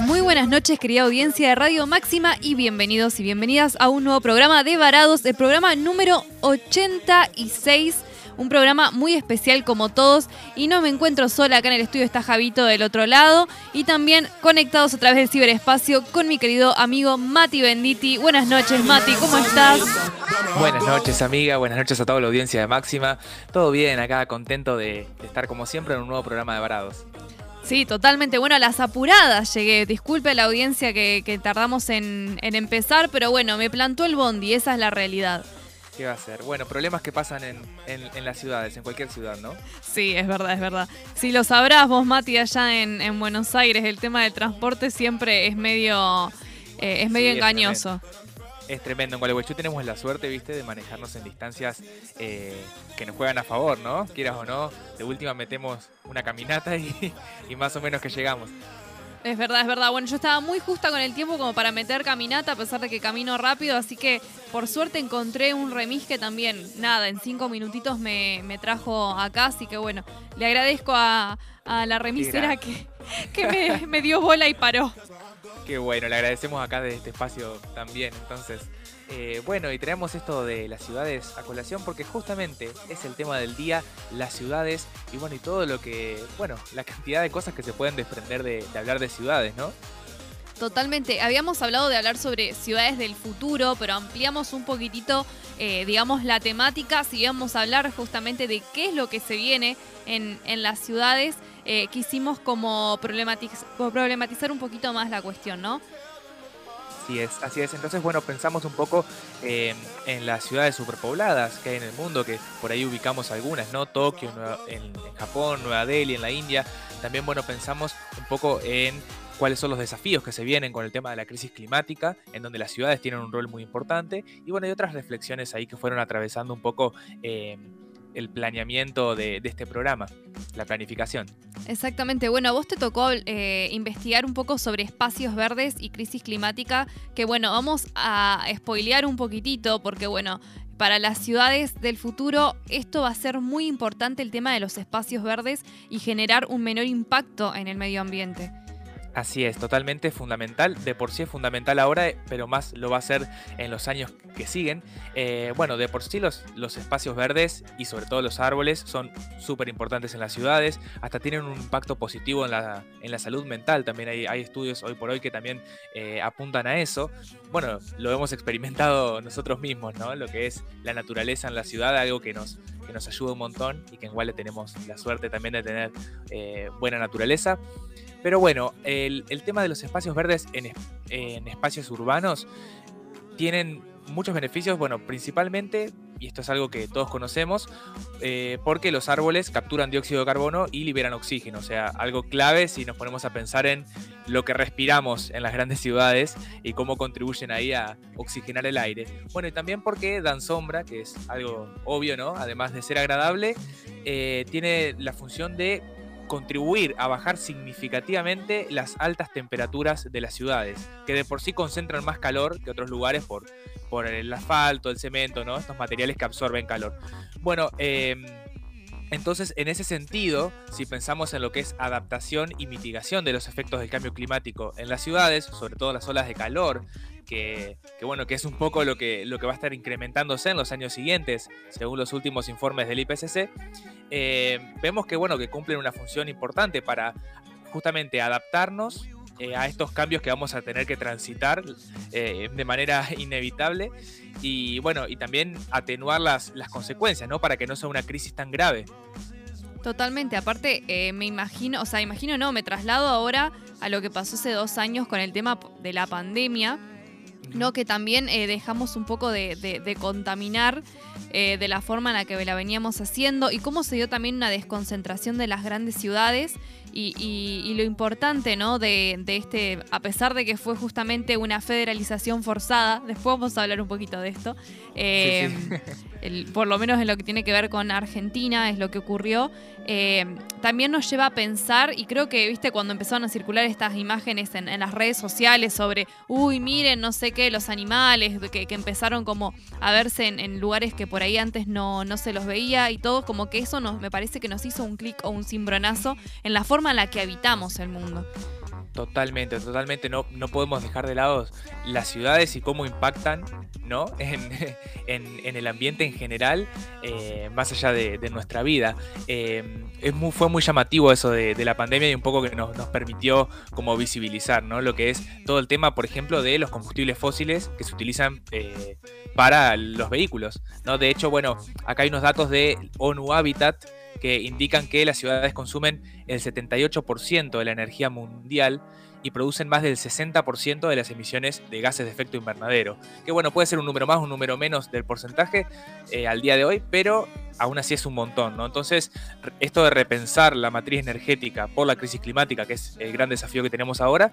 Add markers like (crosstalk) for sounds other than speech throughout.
Muy buenas noches, querida audiencia de Radio Máxima, y bienvenidos y bienvenidas a un nuevo programa de Varados, el programa número 86 un programa muy especial como todos y no me encuentro sola acá en el estudio, está Javito del otro lado y también conectados a través del ciberespacio con mi querido amigo Mati Benditi. Buenas noches Mati, ¿cómo estás? Buenas noches amiga, buenas noches a toda la audiencia de Máxima. Todo bien acá, contento de, estar como siempre en un nuevo programa de Varados. Sí, totalmente. Bueno, a las apuradas llegué. Disculpe a la audiencia que, tardamos en, en, empezar, pero bueno, me plantó el bondi, esa es la realidad. ¿Qué va a ser? Bueno, problemas que pasan en, en, las ciudades, en cualquier ciudad, ¿no? Sí, es verdad, es verdad. Si lo sabrás vos, Mati, allá en, Buenos Aires, el tema del transporte siempre es medio, eh, es medio engañoso. Es tremendo. En Gualeguaychú tenemos la suerte, viste, de manejarnos en distancias eh, que nos juegan a favor, ¿no? Quieras o no, de última metemos una caminata y, (laughs) y más o menos que llegamos. Es verdad, es verdad. Bueno, yo estaba muy justa con el tiempo como para meter caminata, a pesar de que camino rápido, así que por suerte encontré un remis que también, nada, en cinco minutitos me, trajo acá, así que bueno, le agradezco a, la remisera que, me, me dio bola y paró. Qué bueno, le agradecemos acá de este espacio también, entonces... Eh, bueno, y traemos esto de las ciudades a colación porque justamente es el tema del día, las ciudades y bueno, y todo lo que, bueno, la cantidad de cosas que se pueden desprender de, hablar de ciudades, ¿no? Totalmente. Habíamos hablado de hablar sobre ciudades del futuro, pero ampliamos un poquitito, eh, digamos, la temática. Si íbamos a hablar justamente de qué es lo que se viene en, las ciudades, eh, quisimos como problematizar un poquito más la cuestión, ¿no? Así es, así es. Entonces, bueno, pensamos un poco eh, en las ciudades superpobladas que hay en el mundo, que por ahí ubicamos algunas, ¿no? Tokio, en, Japón, Nueva Delhi, en la India. También, bueno, pensamos un poco en cuáles son los desafíos que se vienen con el tema de la crisis climática, en donde las ciudades tienen un rol muy importante. Y bueno, hay otras reflexiones ahí que fueron atravesando un poco eh, el planeamiento de, este programa, la planificación. Exactamente. Bueno, a vos te tocó eh, investigar un poco sobre espacios verdes y crisis climática, que bueno, vamos a spoilear un poquitito porque bueno, para las ciudades del futuro esto va a ser muy importante el tema de los espacios verdes y generar un menor impacto en el medio ambiente. Así es, totalmente fundamental. De por sí es fundamental ahora, pero más lo va a ser en los años que siguen. Eh, bueno, de por sí los, los, espacios verdes y sobre todo los árboles son súper importantes en las ciudades. Hasta tienen un impacto positivo en la, en la salud mental. También hay, hay, estudios hoy por hoy que también eh, apuntan a eso. Bueno, lo hemos experimentado nosotros mismos, ¿no? Lo que es la naturaleza en la ciudad, algo que nos, que nos ayuda un montón y que en Wale tenemos la suerte también de tener eh, buena naturaleza. Pero bueno, el, tema de los espacios verdes en, espacios urbanos tienen muchos beneficios, bueno, principalmente, y esto es algo que todos conocemos, eh, porque los árboles capturan dióxido de carbono y liberan oxígeno, o sea, algo clave si nos ponemos a pensar en lo que respiramos en las grandes ciudades y cómo contribuyen ahí a oxigenar el aire. Bueno, y también porque dan sombra, que es algo obvio, ¿no? Además de ser agradable, eh, tiene la función de contribuir a bajar significativamente las altas temperaturas de las ciudades, que de por sí concentran más calor que otros lugares por, por el asfalto, el cemento, ¿no? Estos materiales que absorben calor. Bueno, em, entonces, en ese sentido, si pensamos en lo que es adaptación y mitigación de los efectos del cambio climático en las ciudades, sobre todo las olas de calor, que, bueno, que es un poco lo que, lo que va a estar incrementándose en los años siguientes, según los últimos informes del IPCC, eh, vemos que, bueno, que cumplen una función importante para justamente adaptarnos eh, a estos cambios que vamos a tener que transitar eh, de manera (laughs) inevitable y bueno, y también atenuar las, las consecuencias, ¿no? Para que no sea una crisis tan grave. Totalmente, aparte me imagino, o sea, imagino no, me traslado ahora a lo que pasó hace dos años con el tema de la pandemia, ¿no? Que también dejamos un poco de, de contaminar eh, de la forma en la que la veníamos haciendo y cómo se dio también una desconcentración de las grandes ciudades y, lo importante, ¿no? De, de, este, a pesar de que fue justamente una federalización forzada, después vamos a hablar un poquito de esto, eh, (laughs) por lo menos en lo que tiene que ver con Argentina, es lo que ocurrió, eh, también nos lleva a pensar, y creo que, viste, cuando empezaron a circular estas imágenes en, las redes sociales sobre, uy, miren, no sé qué, los animales, que, empezaron como a verse en, lugares que por ahí antes no, no se los veía y todo, como que eso nos, me parece que nos hizo un clic o un cimbronazo en la forma en la que habitamos el mundo. Totalmente, totalmente. No, no podemos dejar de lado las ciudades y cómo impactan ¿no? (laughs) en, el ambiente en general, eh, más allá de, nuestra vida. Eh, es muy, fue muy llamativo eso de, la pandemia y un poco que nos, permitió como visibilizar ¿no? lo que es todo el tema, por ejemplo, de los combustibles fósiles que se utilizan eh, para los vehículos. ¿no? De hecho, bueno, acá hay unos datos de ONU Habitat que indican que las ciudades consumen el 78% de la energía mundial y producen más del 60% de las emisiones de gases de efecto invernadero. Que bueno, puede ser un número más, un número menos del porcentaje eh, al día de hoy, pero aún así es un montón, ¿no? Entonces, esto de repensar la matriz energética por la crisis climática, que es el gran desafío que tenemos ahora,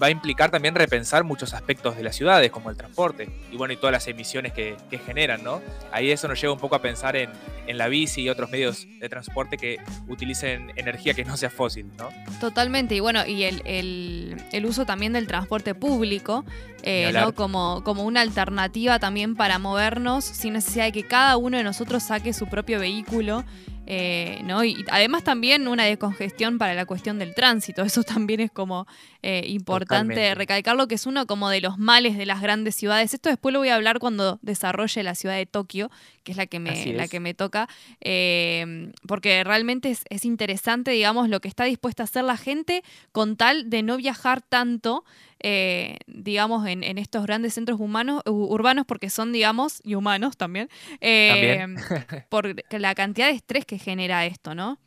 va a implicar también repensar muchos aspectos de las ciudades, como el transporte, y bueno, y todas las emisiones que, generan, ¿no? Ahí eso nos lleva un poco a pensar en, la bici y otros medios de transporte que utilicen energía que no sea fósil, ¿no? Totalmente, y bueno, y el, uso también del transporte público, eh, ¿no? Como, como una alternativa también para movernos sin necesidad de que cada uno de nosotros saque su propio vehículo. Eh, ¿no? Y además también una descongestión para la cuestión del tránsito. Eso también es como eh, importante recalcarlo, que es uno como de los males de las grandes ciudades. Esto después lo voy a hablar cuando desarrolle la ciudad de Tokio, que es la que me, la que me toca, eh, porque realmente es, es, interesante, digamos, lo que está dispuesta a hacer la gente con tal de no viajar tanto eh, digamos, en, estos grandes centros humanos, urbanos, porque son, digamos, y humanos también, eh, (laughs) por la cantidad de estrés que genera esto, ¿no?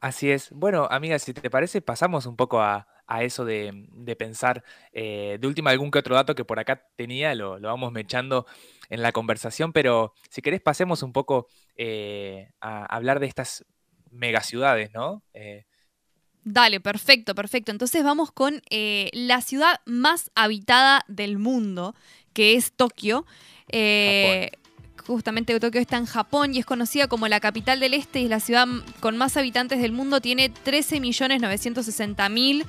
Así es. Bueno, amiga, si te parece, pasamos un poco a, eso de, pensar. Eh, de última, algún que otro dato que por acá tenía, lo, vamos mechando en la conversación, pero si querés, pasemos un poco a hablar de estas megaciudades, ¿no? Dale, perfecto, perfecto. Entonces vamos con eh, la ciudad más habitada del mundo, que es Tokio. Eh, justamente Tokio está en Japón y es conocida como la capital del este y es la ciudad con más habitantes del mundo. Tiene 13.960.000,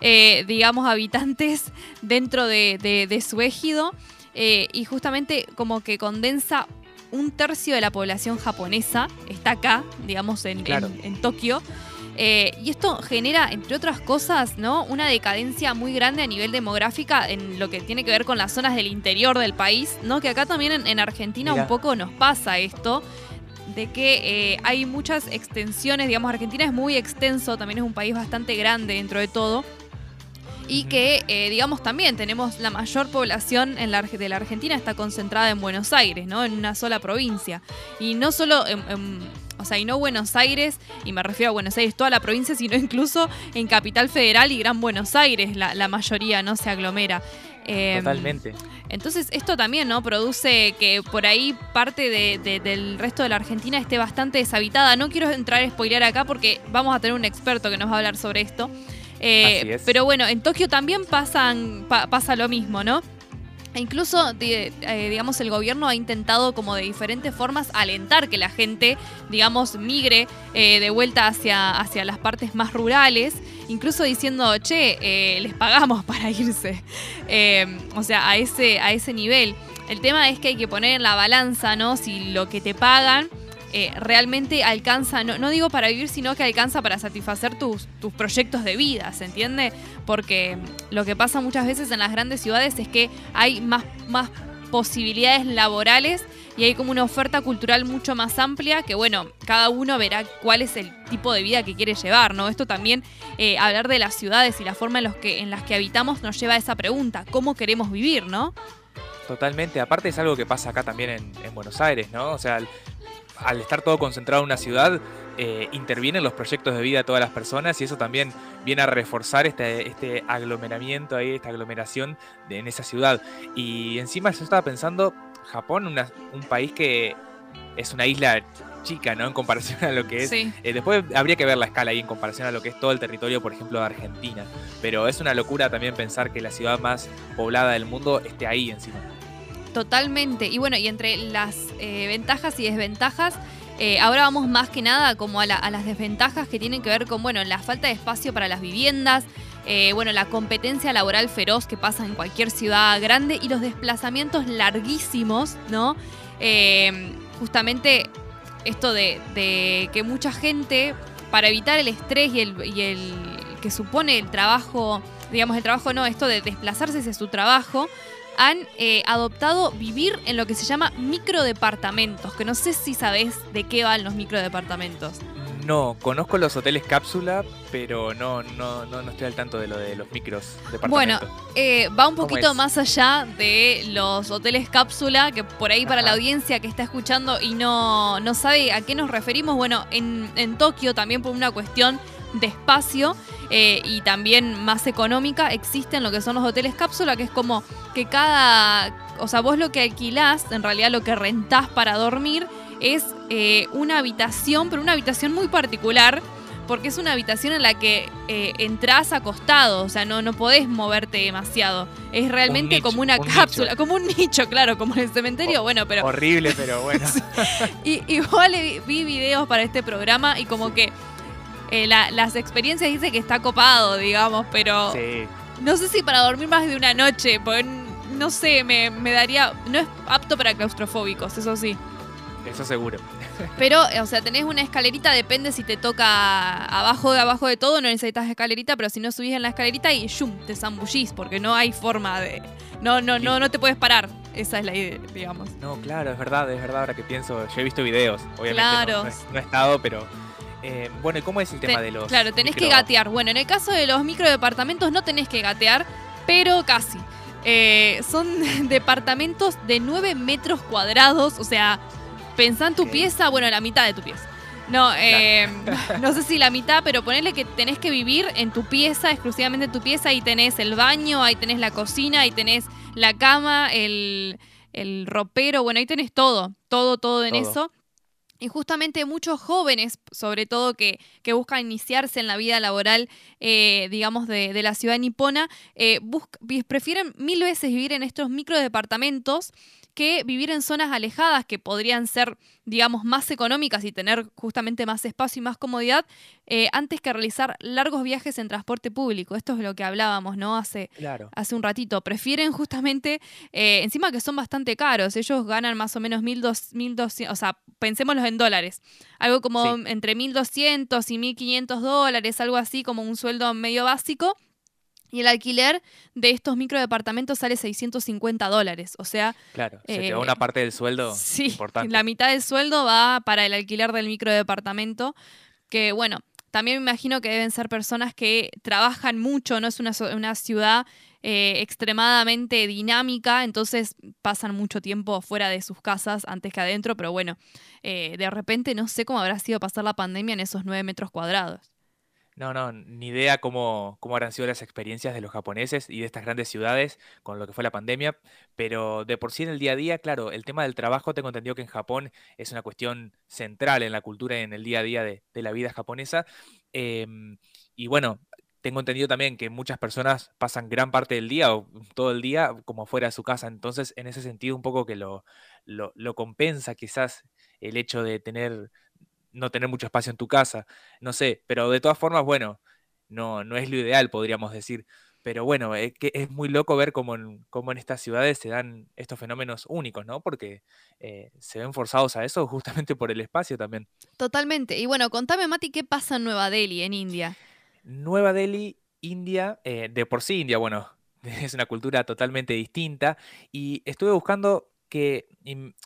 eh, digamos, habitantes (laughs) dentro de, su ejido. y justamente como que condensa un tercio de la población japonesa. Está acá, digamos, en, en Tokio. Eh, y esto genera, entre otras cosas, ¿no? una decadencia muy grande a nivel demográfica en lo que tiene que ver con las zonas del interior del país, ¿no? que acá también en, Argentina un poco nos pasa esto de que eh, hay muchas extensiones, digamos, Argentina es muy extenso, también es un país bastante grande dentro de todo, y que, eh, digamos, también tenemos la mayor población en la, de la Argentina está concentrada en Buenos Aires, ¿no? En una sola provincia. Y no solo en o sea, y no Buenos Aires, y me refiero a Buenos Aires, toda la provincia, sino incluso en Capital Federal y Gran Buenos Aires, la, mayoría no se aglomera. Em, Totalmente. Entonces, esto también, ¿no? Produce que por ahí parte del resto de la Argentina esté bastante deshabitada. No quiero entrar a spoilear acá porque vamos a tener un experto que nos va a hablar sobre esto. Eh, pero bueno, en Tokio también pasan, pasa lo mismo, ¿no? E incluso, eh, digamos, el gobierno ha intentado como de diferentes formas alentar que la gente, digamos, migre eh, de vuelta hacia, hacia las partes más rurales, incluso diciendo, che, eh, les pagamos (laughs) para irse. o sea, a ese, a ese nivel. El tema es que hay que poner en la balanza, ¿no? Si lo que te pagan eh, realmente alcanza, no, no, digo para vivir, sino que alcanza para satisfacer tus, tus proyectos de vida, ¿se entiende? Porque lo que pasa muchas veces en las grandes ciudades es que hay más, más posibilidades laborales y hay como una oferta cultural mucho más amplia que, bueno, cada uno verá cuál es el tipo de vida que quiere llevar, ¿no? Esto también, eh, hablar de las ciudades y la forma en, los que, en las que habitamos nos lleva a esa pregunta, ¿cómo queremos vivir, no? Totalmente, aparte es algo que pasa acá también en, en Buenos Aires, ¿no? O sea, al estar todo concentrado en una ciudad, eh, intervienen los proyectos de vida de todas las personas y eso también viene a reforzar este, este aglomeramiento ahí, esta aglomeración en esa ciudad. Y encima yo estaba pensando, Japón, un país que es una isla chica, ¿no? En comparación a lo que es. Sí. Eh, después habría que ver la escala ahí en comparación a lo que es todo el territorio, por ejemplo, de Argentina. Pero es una locura también pensar que la ciudad más poblada del mundo esté ahí encima. Totalmente. Y bueno, y entre las eh, ventajas y desventajas, eh, ahora vamos más que nada como a, la- a las desventajas que tienen que ver con, bueno, la falta de espacio para las viviendas, eh, bueno, la competencia laboral feroz que pasa en cualquier ciudad grande y los desplazamientos larguísimos, ¿no? Eh, justamente esto de, que mucha gente, para evitar el estrés y el, y el que supone el trabajo, digamos, el trabajo no, esto de desplazarse hacia su trabajo, han eh, adoptado vivir en lo que se llama microdepartamentos, que no sé si sabés de qué van los microdepartamentos. No, conozco los hoteles cápsula, pero no, no, no, no estoy al tanto de lo de los micros departamentos. Eh, va un ¿Cómo poquito más allá de los hoteles cápsula, que por ahí para la audiencia que está escuchando y no, no sabe a qué nos referimos, bueno, en, en Tokio también por una cuestión de espacio eh, y también más económica existen lo que son los hoteles cápsula, que es como que cada, o sea, vos lo que alquilás, en realidad lo que rentás para dormir es eh, una habitación, pero una habitación muy particular. Porque es una habitación en la que eh, entras acostado, o sea, no, no podés moverte demasiado. Es realmente nicho, como una un cápsula, nicho. como un nicho, claro, como en el cementerio. Bueno, pero Horrible, pero (laughs) bueno. y, igual vi, vi videos para este programa y como que eh, la- las experiencias dice que está copado, digamos, pero sí. no sé si para dormir más de una noche, porque no sé, me, me daría. No es apto para claustrofóbicos, eso sí. Eso seguro. Pero, o sea, tenés una escalerita, depende si te toca abajo de abajo de todo, no necesitas escalerita, pero si no subís en la escalerita y ¡shum! te zambullís, porque no hay forma de. No, no, no, no te puedes parar. Esa es la idea, digamos. No, claro, es verdad, es verdad ahora que pienso. Yo he visto videos, obviamente. Claro. No, no he, no he estado, pero. Eh, bueno, ¿y cómo es el tema Te- de los. Claro, tenés que gatear. Bueno, en el caso de los microdepartamentos no tenés que gatear, pero casi. Eh, son (laughs) departamentos de 9 metros cuadrados, o sea, pensá en tu pieza, bueno, la mitad de tu pieza. No, eh, (laughs) no sé si la mitad, pero ponele que tenés que vivir en tu pieza, exclusivamente en tu pieza, ahí tenés el baño, ahí tenés la cocina, ahí tenés la cama, el, el ropero, bueno, ahí tenés todo, todo, todo en Todo. eso. Y justamente muchos jóvenes, sobre todo que, que buscan iniciarse en la vida laboral, eh, digamos, de, de la ciudad nipona, eh, prefieren mil veces vivir en estos microdepartamentos que vivir en zonas alejadas que podrían ser, digamos, más económicas y tener justamente más espacio y más comodidad, eh, antes que realizar largos viajes en transporte público. Esto es lo que hablábamos, ¿no? Hace, Claro. hace un ratito. Prefieren justamente, eh, encima que son bastante caros, ellos ganan más o menos 1.200, o sea, pensémoslos en dólares, algo como Sí. entre 1.200 y 1.500 dólares, algo así como un sueldo medio básico. Y el alquiler de estos microdepartamentos sale 650 dólares. O sea, Claro. Se te eh, va una parte del sueldo sí, importante. la mitad del sueldo va para el alquiler del microdepartamento. Que bueno, también me imagino que deben ser personas que trabajan mucho, no es una, una ciudad eh, extremadamente dinámica, entonces pasan mucho tiempo fuera de sus casas antes que adentro, pero bueno, eh, de repente no sé cómo habrá sido pasar la pandemia en esos nueve metros cuadrados. No, no, ni idea cómo, cómo habrán sido las experiencias de los japoneses y de estas grandes ciudades con lo que fue la pandemia, pero de por sí en el día a día, claro, el tema del trabajo, tengo entendido que en Japón es una cuestión central en la cultura y en el día a día de, la vida japonesa. em, y bueno, tengo entendido también que muchas personas pasan gran parte del día o todo el día como fuera de su casa, entonces en ese sentido un poco que lo, lo compensa quizás el hecho de tener, no tener mucho espacio en tu casa no sé, pero de todas formas, bueno, no, no es lo ideal, podríamos decir. Pero bueno, es, que es muy loco ver cómo en, cómo en estas ciudades se dan estos fenómenos únicos, ¿no? Porque eh, se ven forzados a eso justamente por el espacio también. Totalmente. Y bueno, contame, Mati, ¿qué pasa en Nueva Delhi, en India? Nueva Delhi, India, eh, de por sí India, bueno, (laughs) es una cultura totalmente distinta. Y estuve buscando que,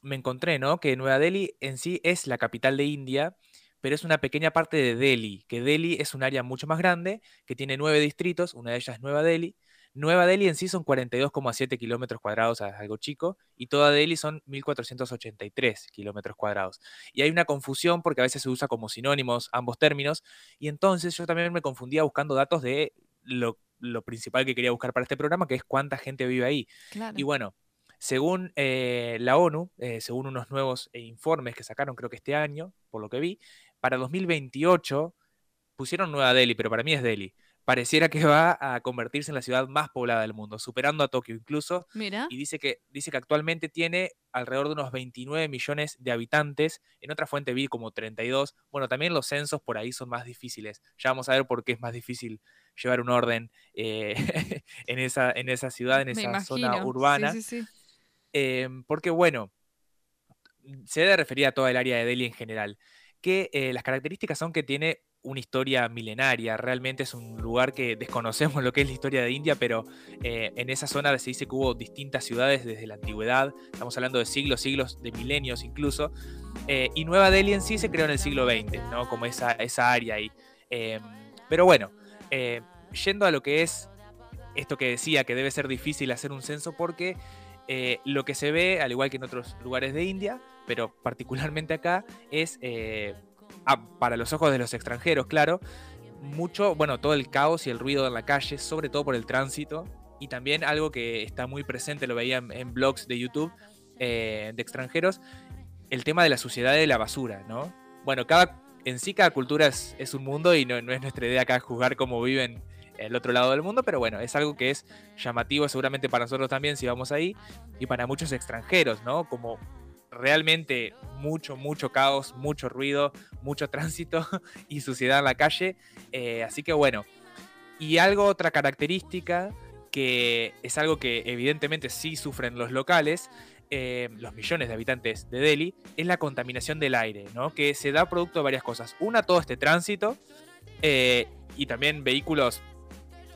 me encontré, ¿no? Que Nueva Delhi en sí es la capital de India, pero es una pequeña parte de Delhi, que Delhi es un área mucho más grande, que tiene nueve distritos, una de ellas es Nueva Delhi. Nueva Delhi en sí son 42,7 kilómetros cuadrados, algo chico, y toda Delhi son 1.483 kilómetros cuadrados. Y hay una confusión porque a veces se usa como sinónimos ambos términos, y entonces yo también me confundía buscando datos de lo, lo principal que quería buscar para este programa, que es cuánta gente vive ahí. Claro. Y bueno, Según eh, la ONU, eh, según unos nuevos informes que sacaron creo que este año, por lo que vi, para 2028 pusieron Nueva Delhi, pero para mí es Delhi pareciera que va a convertirse en la ciudad más poblada del mundo, superando a Tokio incluso. Mira. Y dice que, dice que actualmente tiene alrededor de unos 29 millones de habitantes. En otra fuente vi como 32. Bueno, también los censos por ahí son más difíciles. Ya vamos a ver por qué es más difícil llevar un orden eh, (laughs) en, esa, en esa ciudad, en esa zona urbana. Sí, sí, sí. Em, porque bueno, se debe referir a toda el área de Delhi en general, que eh, las características son que tiene una historia milenaria. Realmente es un lugar que desconocemos lo que es la historia de India, pero eh, en esa zona se dice que hubo distintas ciudades desde la antigüedad. Estamos hablando de siglos, siglos, de milenios incluso. Eh, y Nueva Delhi en sí se creó en el siglo XX, ¿no? Como esa, esa área ahí. Em, pero bueno, yendo a lo que es esto que decía, que debe ser difícil hacer un censo porque lo que se ve, al igual que en otros lugares de India, pero particularmente acá, es Ah, para los ojos de los extranjeros, claro, mucho, bueno, todo el caos y el ruido en la calle, sobre todo por el tránsito, y también algo que está muy presente, lo veía en, blogs de YouTube eh, de extranjeros, el tema de la suciedad de la basura, ¿no? Bueno, cada, en sí cada cultura es, un mundo y no, no, es nuestra idea acá juzgar cómo viven el otro lado del mundo, pero bueno, es algo que es llamativo seguramente para nosotros también si vamos ahí y para muchos extranjeros, ¿no? Como realmente mucho, mucho caos, mucho ruido, mucho tránsito (laughs) y suciedad en la calle. Eh, así que bueno, y algo, otra característica que es algo que evidentemente sí sufren los locales, eh, los millones de habitantes de Delhi, es la contaminación del aire, ¿no? que se da producto de varias cosas. Una, todo este tránsito eh, y también vehículos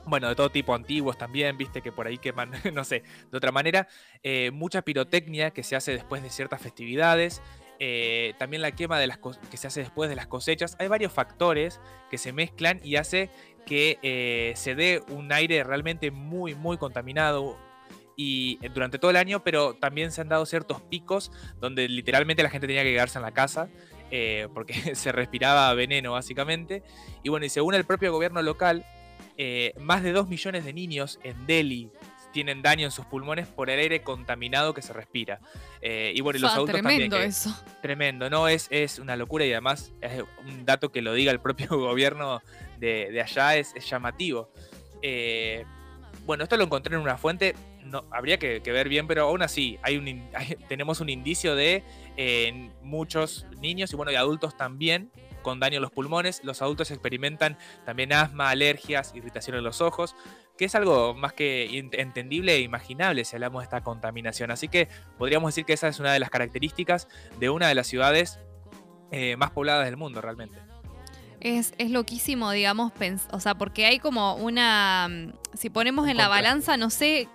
bueno, de todo tipo, antiguos también, viste que por ahí queman, (laughs) no sé, de otra manera, eh, mucha pirotecnia que se hace después de ciertas festividades, eh, también la quema de las que se hace después de las cosechas, hay varios factores que se mezclan y hace que eh, se dé un aire realmente muy, muy contaminado, y durante todo el año, pero también se han dado ciertos picos donde literalmente la gente tenía que quedarse en la casa porque (laughs) se respiraba veneno básicamente. Y bueno, y según el propio gobierno local, eh, más de 2 millones de niños en Delhi tienen daño en sus pulmones por el aire contaminado que se respira. Eh, y bueno, y los adultos tremendo también. eso. Tremendo, ¿no? Es, es una locura y además es un dato que lo diga el propio (laughs) gobierno de, allá es, llamativo. Eh, bueno, esto lo encontré en una fuente, no, habría que, ver bien, pero aún así hay un, (laughs) tenemos un indicio de muchos niños y bueno, y adultos también con daño en los pulmones. Los adultos experimentan también asma, alergias, irritación en los ojos, que es algo más que entendible e imaginable si hablamos de esta contaminación. Así que podríamos decir que esa es una de las características de una de las ciudades eh, más pobladas del mundo realmente. Es, es, loquísimo, digamos, o sea, porque hay como una, mm, si ponemos en la balanza, no sé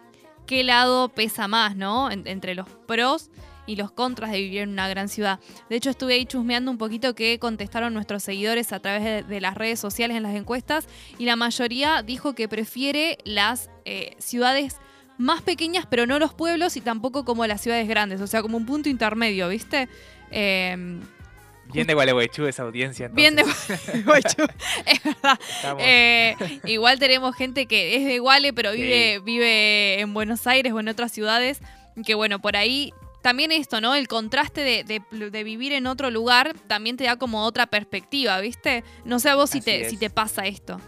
qué lado pesa más, ¿no? entre los pros y los contras de vivir en una gran ciudad. De hecho, estuve ahí chusmeando un poquito que contestaron nuestros seguidores a través de, las redes sociales en las encuestas y la mayoría dijo que prefiere las eh, ciudades más pequeñas, pero no los pueblos y tampoco como las ciudades grandes, o sea, como un punto intermedio, ¿viste? Em, Bien de Gualeguaychú esa audiencia. Bien de Gualeguaychú, (laughs) es verdad. Eh, igual tenemos gente que es de Guale, pero vive, vive en Buenos Aires o en otras ciudades. Que bueno, por ahí también esto, ¿no? El contraste de, vivir en otro lugar también te da como otra perspectiva, ¿viste? No sé a vos si te, si te pasa esto.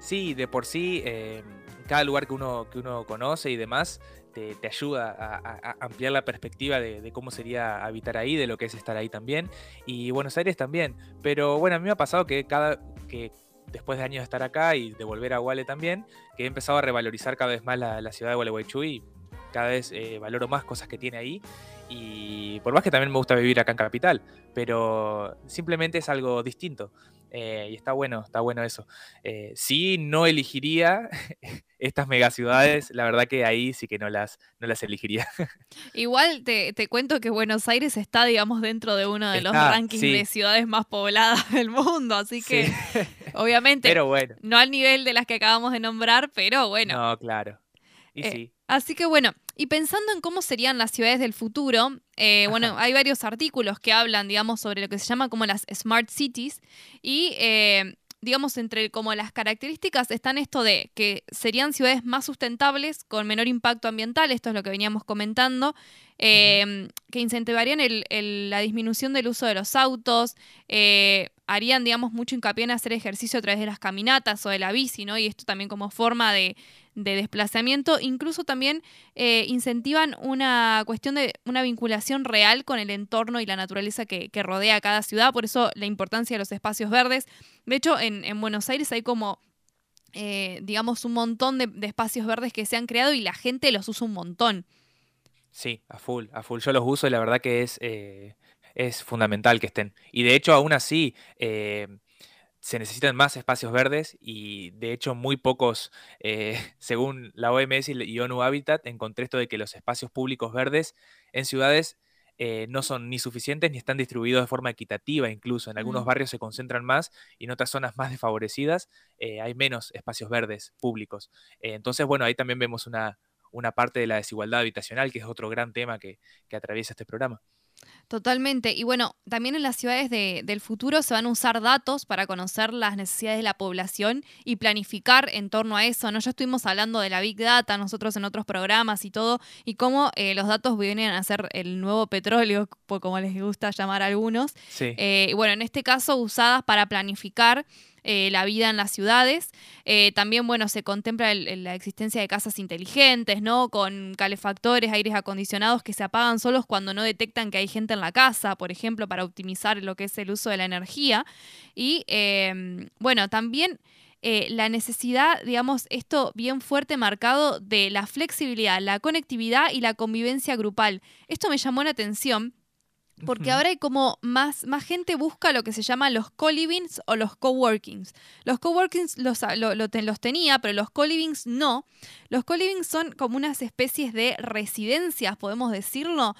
Sí, de por sí, eh, cada lugar que uno, que uno conoce y demás te, ayuda a, ampliar la perspectiva de, cómo sería habitar ahí, de lo que es estar ahí también. Y Buenos Aires también. Pero bueno, a mí me ha pasado que cada que después de años de estar acá y de volver a Guale también, que he empezado a revalorizar cada vez más la, ciudad de Gualeguaychú y cada vez eh, valoro más cosas que tiene ahí. Y por más que también me gusta vivir acá en Capital, pero simplemente es algo distinto. Eh, y está bueno, está bueno eso. Eh, sí, no elegiría (laughs) estas megaciudades, la verdad que ahí sí que no las, no las elegiría. (laughs) Igual te, cuento que Buenos Aires está, digamos, dentro de uno de los rankings de ciudades más pobladas (laughs) del mundo, así que obviamente pero bueno. no al nivel de las que acabamos de nombrar, pero bueno. No, claro. Y sí. Así que bueno, y pensando en cómo serían las ciudades del futuro, eh, bueno, hay varios artículos que hablan, digamos, sobre lo que se llama como las smart cities y... Eh, digamos, entre como las características están esto de que serían ciudades más sustentables, con menor impacto ambiental, esto es lo que veníamos comentando, em, que incentivarían la disminución del uso de los autos, eh, harían, digamos, mucho hincapié en hacer ejercicio a través de las caminatas o de la bici, ¿no? Y esto también como forma de, desplazamiento. Incluso también eh, incentivan una cuestión de una vinculación real con el entorno y la naturaleza que, rodea a cada ciudad. Por eso la importancia de los espacios verdes. De hecho, en, Buenos Aires hay como eh, digamos, un montón de, espacios verdes que se han creado y la gente los usa un montón. Sí, a full, a full. Yo los uso y la verdad que es, eh, es fundamental que estén. Y de hecho, aún así, eh, se necesitan más espacios verdes y de hecho muy pocos, eh, (laughs) según la OMS y ONU Habitat, encontré esto de que los espacios públicos verdes en ciudades eh, no son ni suficientes ni están distribuidos de forma equitativa incluso. En algunos mm. barrios se concentran más y en otras zonas más desfavorecidas hay menos espacios verdes públicos. entonces, bueno, ahí también vemos una, una parte de la desigualdad habitacional, que es otro gran tema que atraviesa este programa. Totalmente. Y bueno, también en las ciudades del futuro se van a usar datos para conocer las necesidades de la población y planificar en torno a eso. ¿no? Ya estuvimos hablando de la Big Data, nosotros en otros programas y todo, y cómo eh, los datos vienen a ser el nuevo petróleo, como les gusta llamar a algunos. Sí. Eh, y bueno, en este caso usadas para planificar eh, la vida en las ciudades. Eh, también, bueno, se contempla la existencia de casas inteligentes, ¿no? Con calefactores, aires acondicionados que se apagan solos cuando no detectan que hay gente en la casa, por ejemplo, para optimizar lo que es el uso de la energía. Y, em, bueno, también... Eh, la necesidad, digamos, esto bien fuerte marcado de la flexibilidad, la conectividad y la convivencia grupal. Esto me llamó la atención porque ahora hay como más, más gente busca lo que se llama los co-livings o los coworkings. Los coworkings los, lo, los tenía, pero los co-livings no. Los co-livings son como unas especies de residencias, podemos decirlo,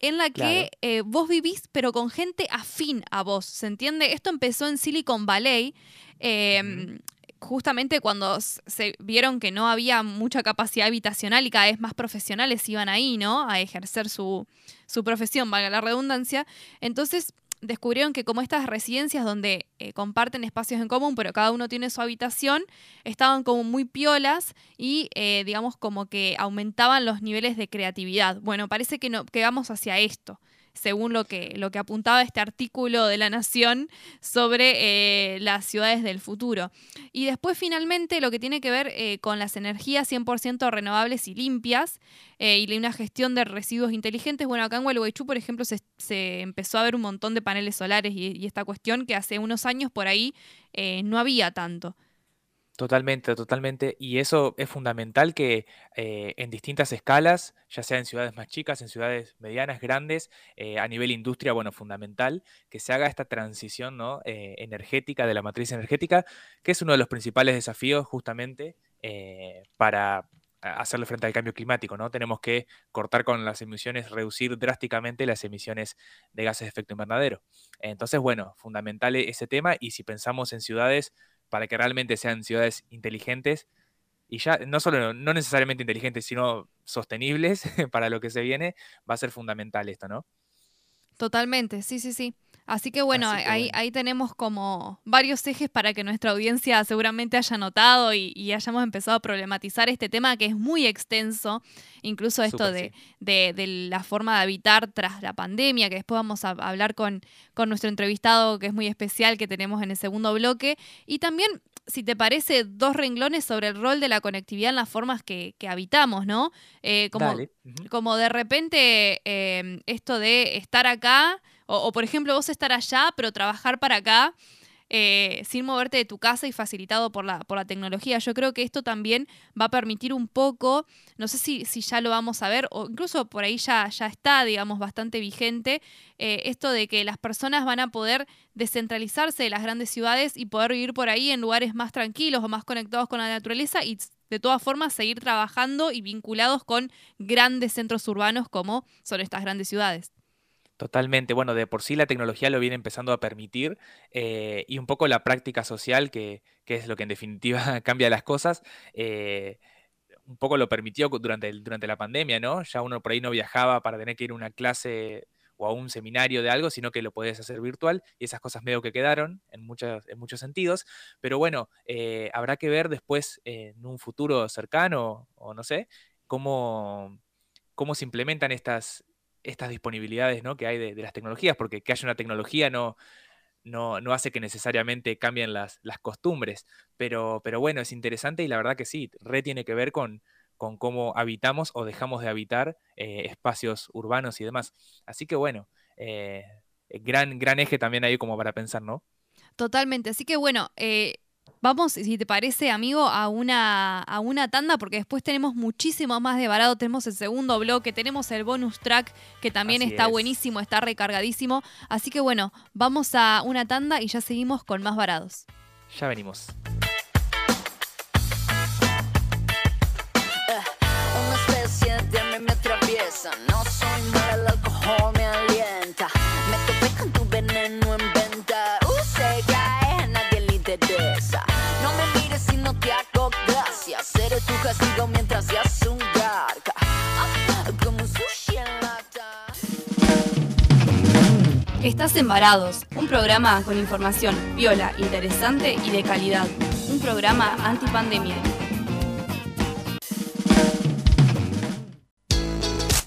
en la que eh, vos vivís, pero con gente afín a vos. ¿Se entiende? Esto empezó en Silicon Valley. Em, justamente cuando se vieron que no había mucha capacidad habitacional y cada vez más profesionales iban ahí, ¿no? A ejercer su, su profesión, valga la redundancia. Entonces descubrieron que como estas residencias donde eh, comparten espacios en común, pero cada uno tiene su habitación, estaban como muy piolas y eh, digamos como que aumentaban los niveles de creatividad. Bueno, parece que, no, que vamos hacia esto según lo que, lo que apuntaba este artículo de La Nación sobre eh, las ciudades del futuro. Y después finalmente lo que tiene que ver eh, con las energías 100% renovables y limpias eh, y una gestión de residuos inteligentes. Bueno, acá en Gualeguaychú, por ejemplo, se, empezó a ver un montón de paneles solares y, esta cuestión que hace unos años por ahí no había tanto. Totalmente, totalmente. Y eso es fundamental que eh, en distintas escalas, ya sea en ciudades más chicas, en ciudades medianas, grandes, eh, a nivel industria, bueno, fundamental, que se haga esta transición ¿no? Eh, energética de la matriz energética, que es uno de los principales desafíos justamente para hacerle frente al cambio climático, ¿no? Tenemos que cortar con las emisiones, reducir drásticamente las emisiones de gases de efecto invernadero. Entonces, bueno, fundamental ese tema y si pensamos en ciudades para que realmente sean ciudades inteligentes y ya no solo no necesariamente inteligentes, sino sostenibles (laughs) para lo que se viene, va a ser fundamental esto, ¿no? Totalmente, sí, sí, sí. Así que bueno, ahí, ahí tenemos como varios ejes para que nuestra audiencia seguramente haya notado y, hayamos empezado a problematizar este tema que es muy extenso, incluso esto de, de, la forma de habitar tras la pandemia, que después vamos a hablar con, con nuestro entrevistado que es muy especial que tenemos en el segundo bloque. Y también si te parece, dos renglones sobre el rol de la conectividad en las formas que, habitamos, ¿no? Eh, como, como de repente eh, esto de estar acá o, por ejemplo, vos estar allá, pero trabajar para acá. Eh, sin moverte de tu casa y facilitado por la, por la tecnología. Yo creo que esto también va a permitir un poco, no sé si, si ya lo vamos a ver, o incluso por ahí ya, ya está, digamos, bastante vigente, eh, esto de que las personas van a poder descentralizarse de las grandes ciudades y poder vivir por ahí en lugares más tranquilos o más conectados con la naturaleza y de todas formas seguir trabajando y vinculados con grandes centros urbanos como son estas grandes ciudades. Totalmente. Bueno, de por sí la tecnología lo viene empezando a permitir eh, y un poco la práctica social, que, es lo que en definitiva (laughs) cambia las cosas, eh, un poco lo permitió durante, durante la pandemia, ¿no? Ya uno por ahí no viajaba para tener que ir a una clase o a un seminario de algo, sino que lo podés hacer virtual y esas cosas medio que quedaron en, muchos, en muchos sentidos. Pero bueno, eh, habrá que ver después en un futuro cercano o no sé, cómo, cómo se implementan estas, estas disponibilidades ¿no? que hay de, las tecnologías, porque que haya una tecnología no, no, hace que necesariamente cambien las, las costumbres, pero, pero bueno, es interesante y la verdad que sí, re tiene que ver con, con cómo habitamos o dejamos de habitar eh, espacios urbanos y demás. Así que bueno, eh, gran, gran eje también ahí como para pensar, ¿no? Totalmente. Así que bueno, eh, vamos, si te parece, amigo, a una, a una tanda, porque después tenemos muchísimo más de varado. Tenemos el segundo bloque, tenemos el bonus track, que también está buenísimo, está recargadísimo. Así que bueno, vamos a una tanda y ya seguimos con más varados. Ya venimos. No soy mala, el alcohol me castigo mientras un. Como sushi en. Estás Embarados, un programa con información viola, interesante y de calidad. Un programa antipandemia.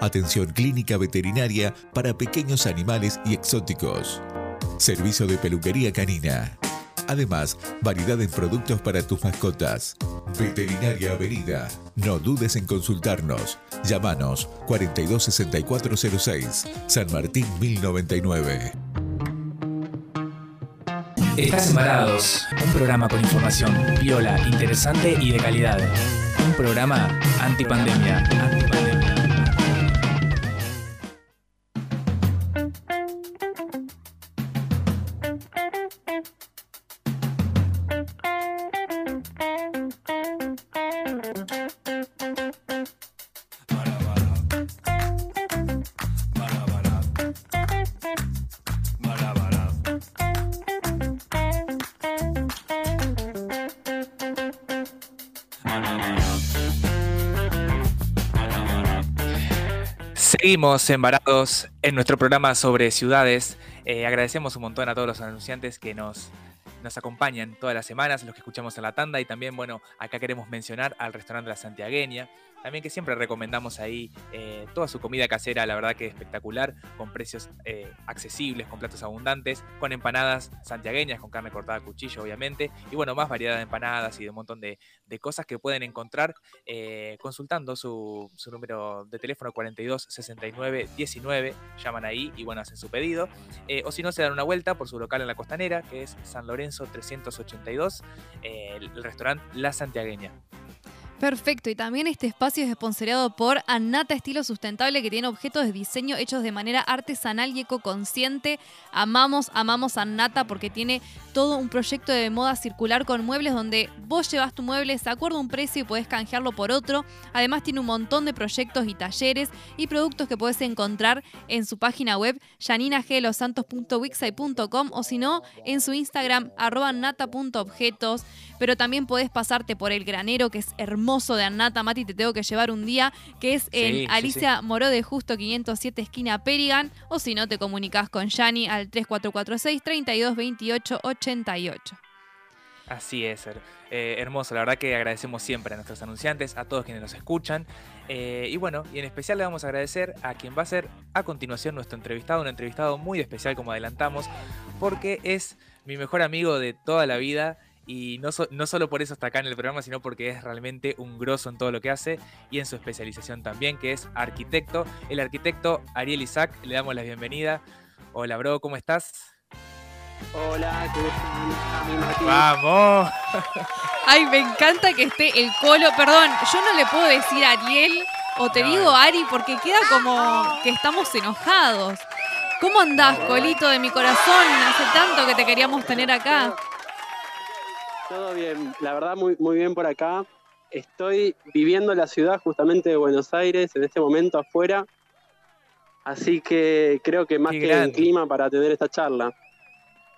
Atención clínica veterinaria para pequeños animales y exóticos. Servicio de peluquería canina. Además, variedad en productos para tus mascotas. Veterinaria Avenida. No dudes en consultarnos. Llámanos 426406, San Martín 1099. Estás Embarados, un programa con información viola, interesante y de calidad. Un programa antipandemia. antipandemia. Seguimos embarados en nuestro programa sobre ciudades. Eh, agradecemos un montón a todos los anunciantes que nos, nos acompañan todas las semanas, los que escuchamos en la tanda y también, bueno, acá queremos mencionar al restaurante La Santiagueña, también que siempre recomendamos ahí eh, toda su comida casera, la verdad que es espectacular, con precios eh, accesibles, con platos abundantes, con empanadas santiagueñas, con carne cortada a cuchillo, obviamente, y bueno, más variedad de empanadas y de un montón de, cosas que pueden encontrar eh, consultando su, número de teléfono 42 69 19, llaman ahí y bueno, hacen su pedido, o si no, se dan una vuelta por su local en la costanera, que es San Lorenzo 382, el restaurante La Santiagueña. Perfecto, y también este espacio es esponsoreado por Anata Estilo Sustentable, que tiene objetos de diseño hechos de manera artesanal y ecoconsciente. Amamos, amamos a Anata porque tiene todo un proyecto de moda circular con muebles donde vos llevas tu mueble, se acuerda un precio y podés canjearlo por otro. Además tiene un montón de proyectos y talleres y productos que podés encontrar en su página web janinagelosantos.wixsite.com o si no, en su Instagram arroba nata.objetos. Pero también podés pasarte por el granero que es hermoso hermoso de Annata, Mati, te tengo que llevar un día, que es en Alicia Moró de Justo 507 esquina Perigan, o si no te comunicas con Yani al 3446 3228 88. Así es, eh, hermoso. La verdad que agradecemos siempre a nuestros anunciantes, a todos quienes nos escuchan. Eh, y bueno, y en especial le vamos a agradecer a quien va a ser a continuación nuestro entrevistado, un entrevistado muy especial como adelantamos, porque es mi mejor amigo de toda la vida. Y no, no solo por eso está acá en el programa, sino porque es realmente un grosso en todo lo que hace y en su especialización también, que es arquitecto. El arquitecto Ariel Isaac, le damos la bienvenida. Hola, bro, ¿cómo estás? Hola, ¿cómo? ¡Vamos! (laughs) Ay, me encanta que esté el colo. Perdón, yo no le puedo decir Ariel o te No, digo Ari porque queda como que estamos enojados. ¿Cómo andás, colito de mi corazón? Hace tanto que te queríamos tener acá. Todo bien, la verdad muy, muy bien por acá. Estoy viviendo en la ciudad justamente de Buenos Aires, en este momento afuera. Así que creo que más Qué que grande. en clima para tener esta charla.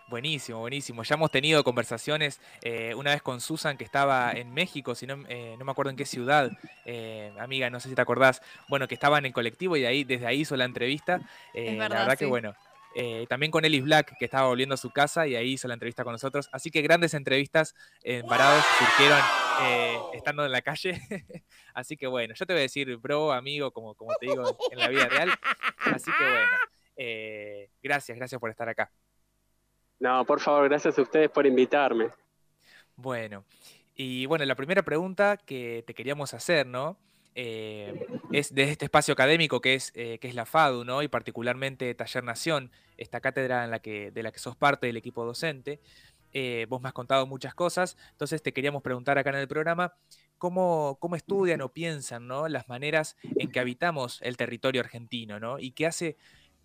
Buenísimo, buenísimo. Ya hemos tenido conversaciones eh, una vez con Susan que estaba en México, si no, eh, no me acuerdo en qué ciudad, eh, amiga, no sé si te acordás, bueno, que estaban en colectivo y de ahí, desde ahí hizo la entrevista. Eh, verdad, la verdad que sí. bueno. Eh, también con Ellis Black, que estaba volviendo a su casa y ahí hizo la entrevista con nosotros. Así que grandes entrevistas en Varados surgieron eh, estando en la calle. (laughs) Así que bueno, yo te voy a decir bro, amigo, como, como te digo en la vida real. Así que bueno, eh, gracias, gracias por estar acá. No, por favor, gracias a ustedes por invitarme. Bueno, y bueno, la primera pregunta que te queríamos hacer, ¿no? Eh, es de este espacio académico que es, eh, que es la FADU, ¿no? Y particularmente Taller Nación, esta cátedra en la que, de la que sos parte del equipo docente. Eh, vos me has contado muchas cosas, entonces te queríamos preguntar acá en el programa cómo, cómo estudian o piensan, ¿no? Las maneras en que habitamos el territorio argentino, ¿no? Y qué hace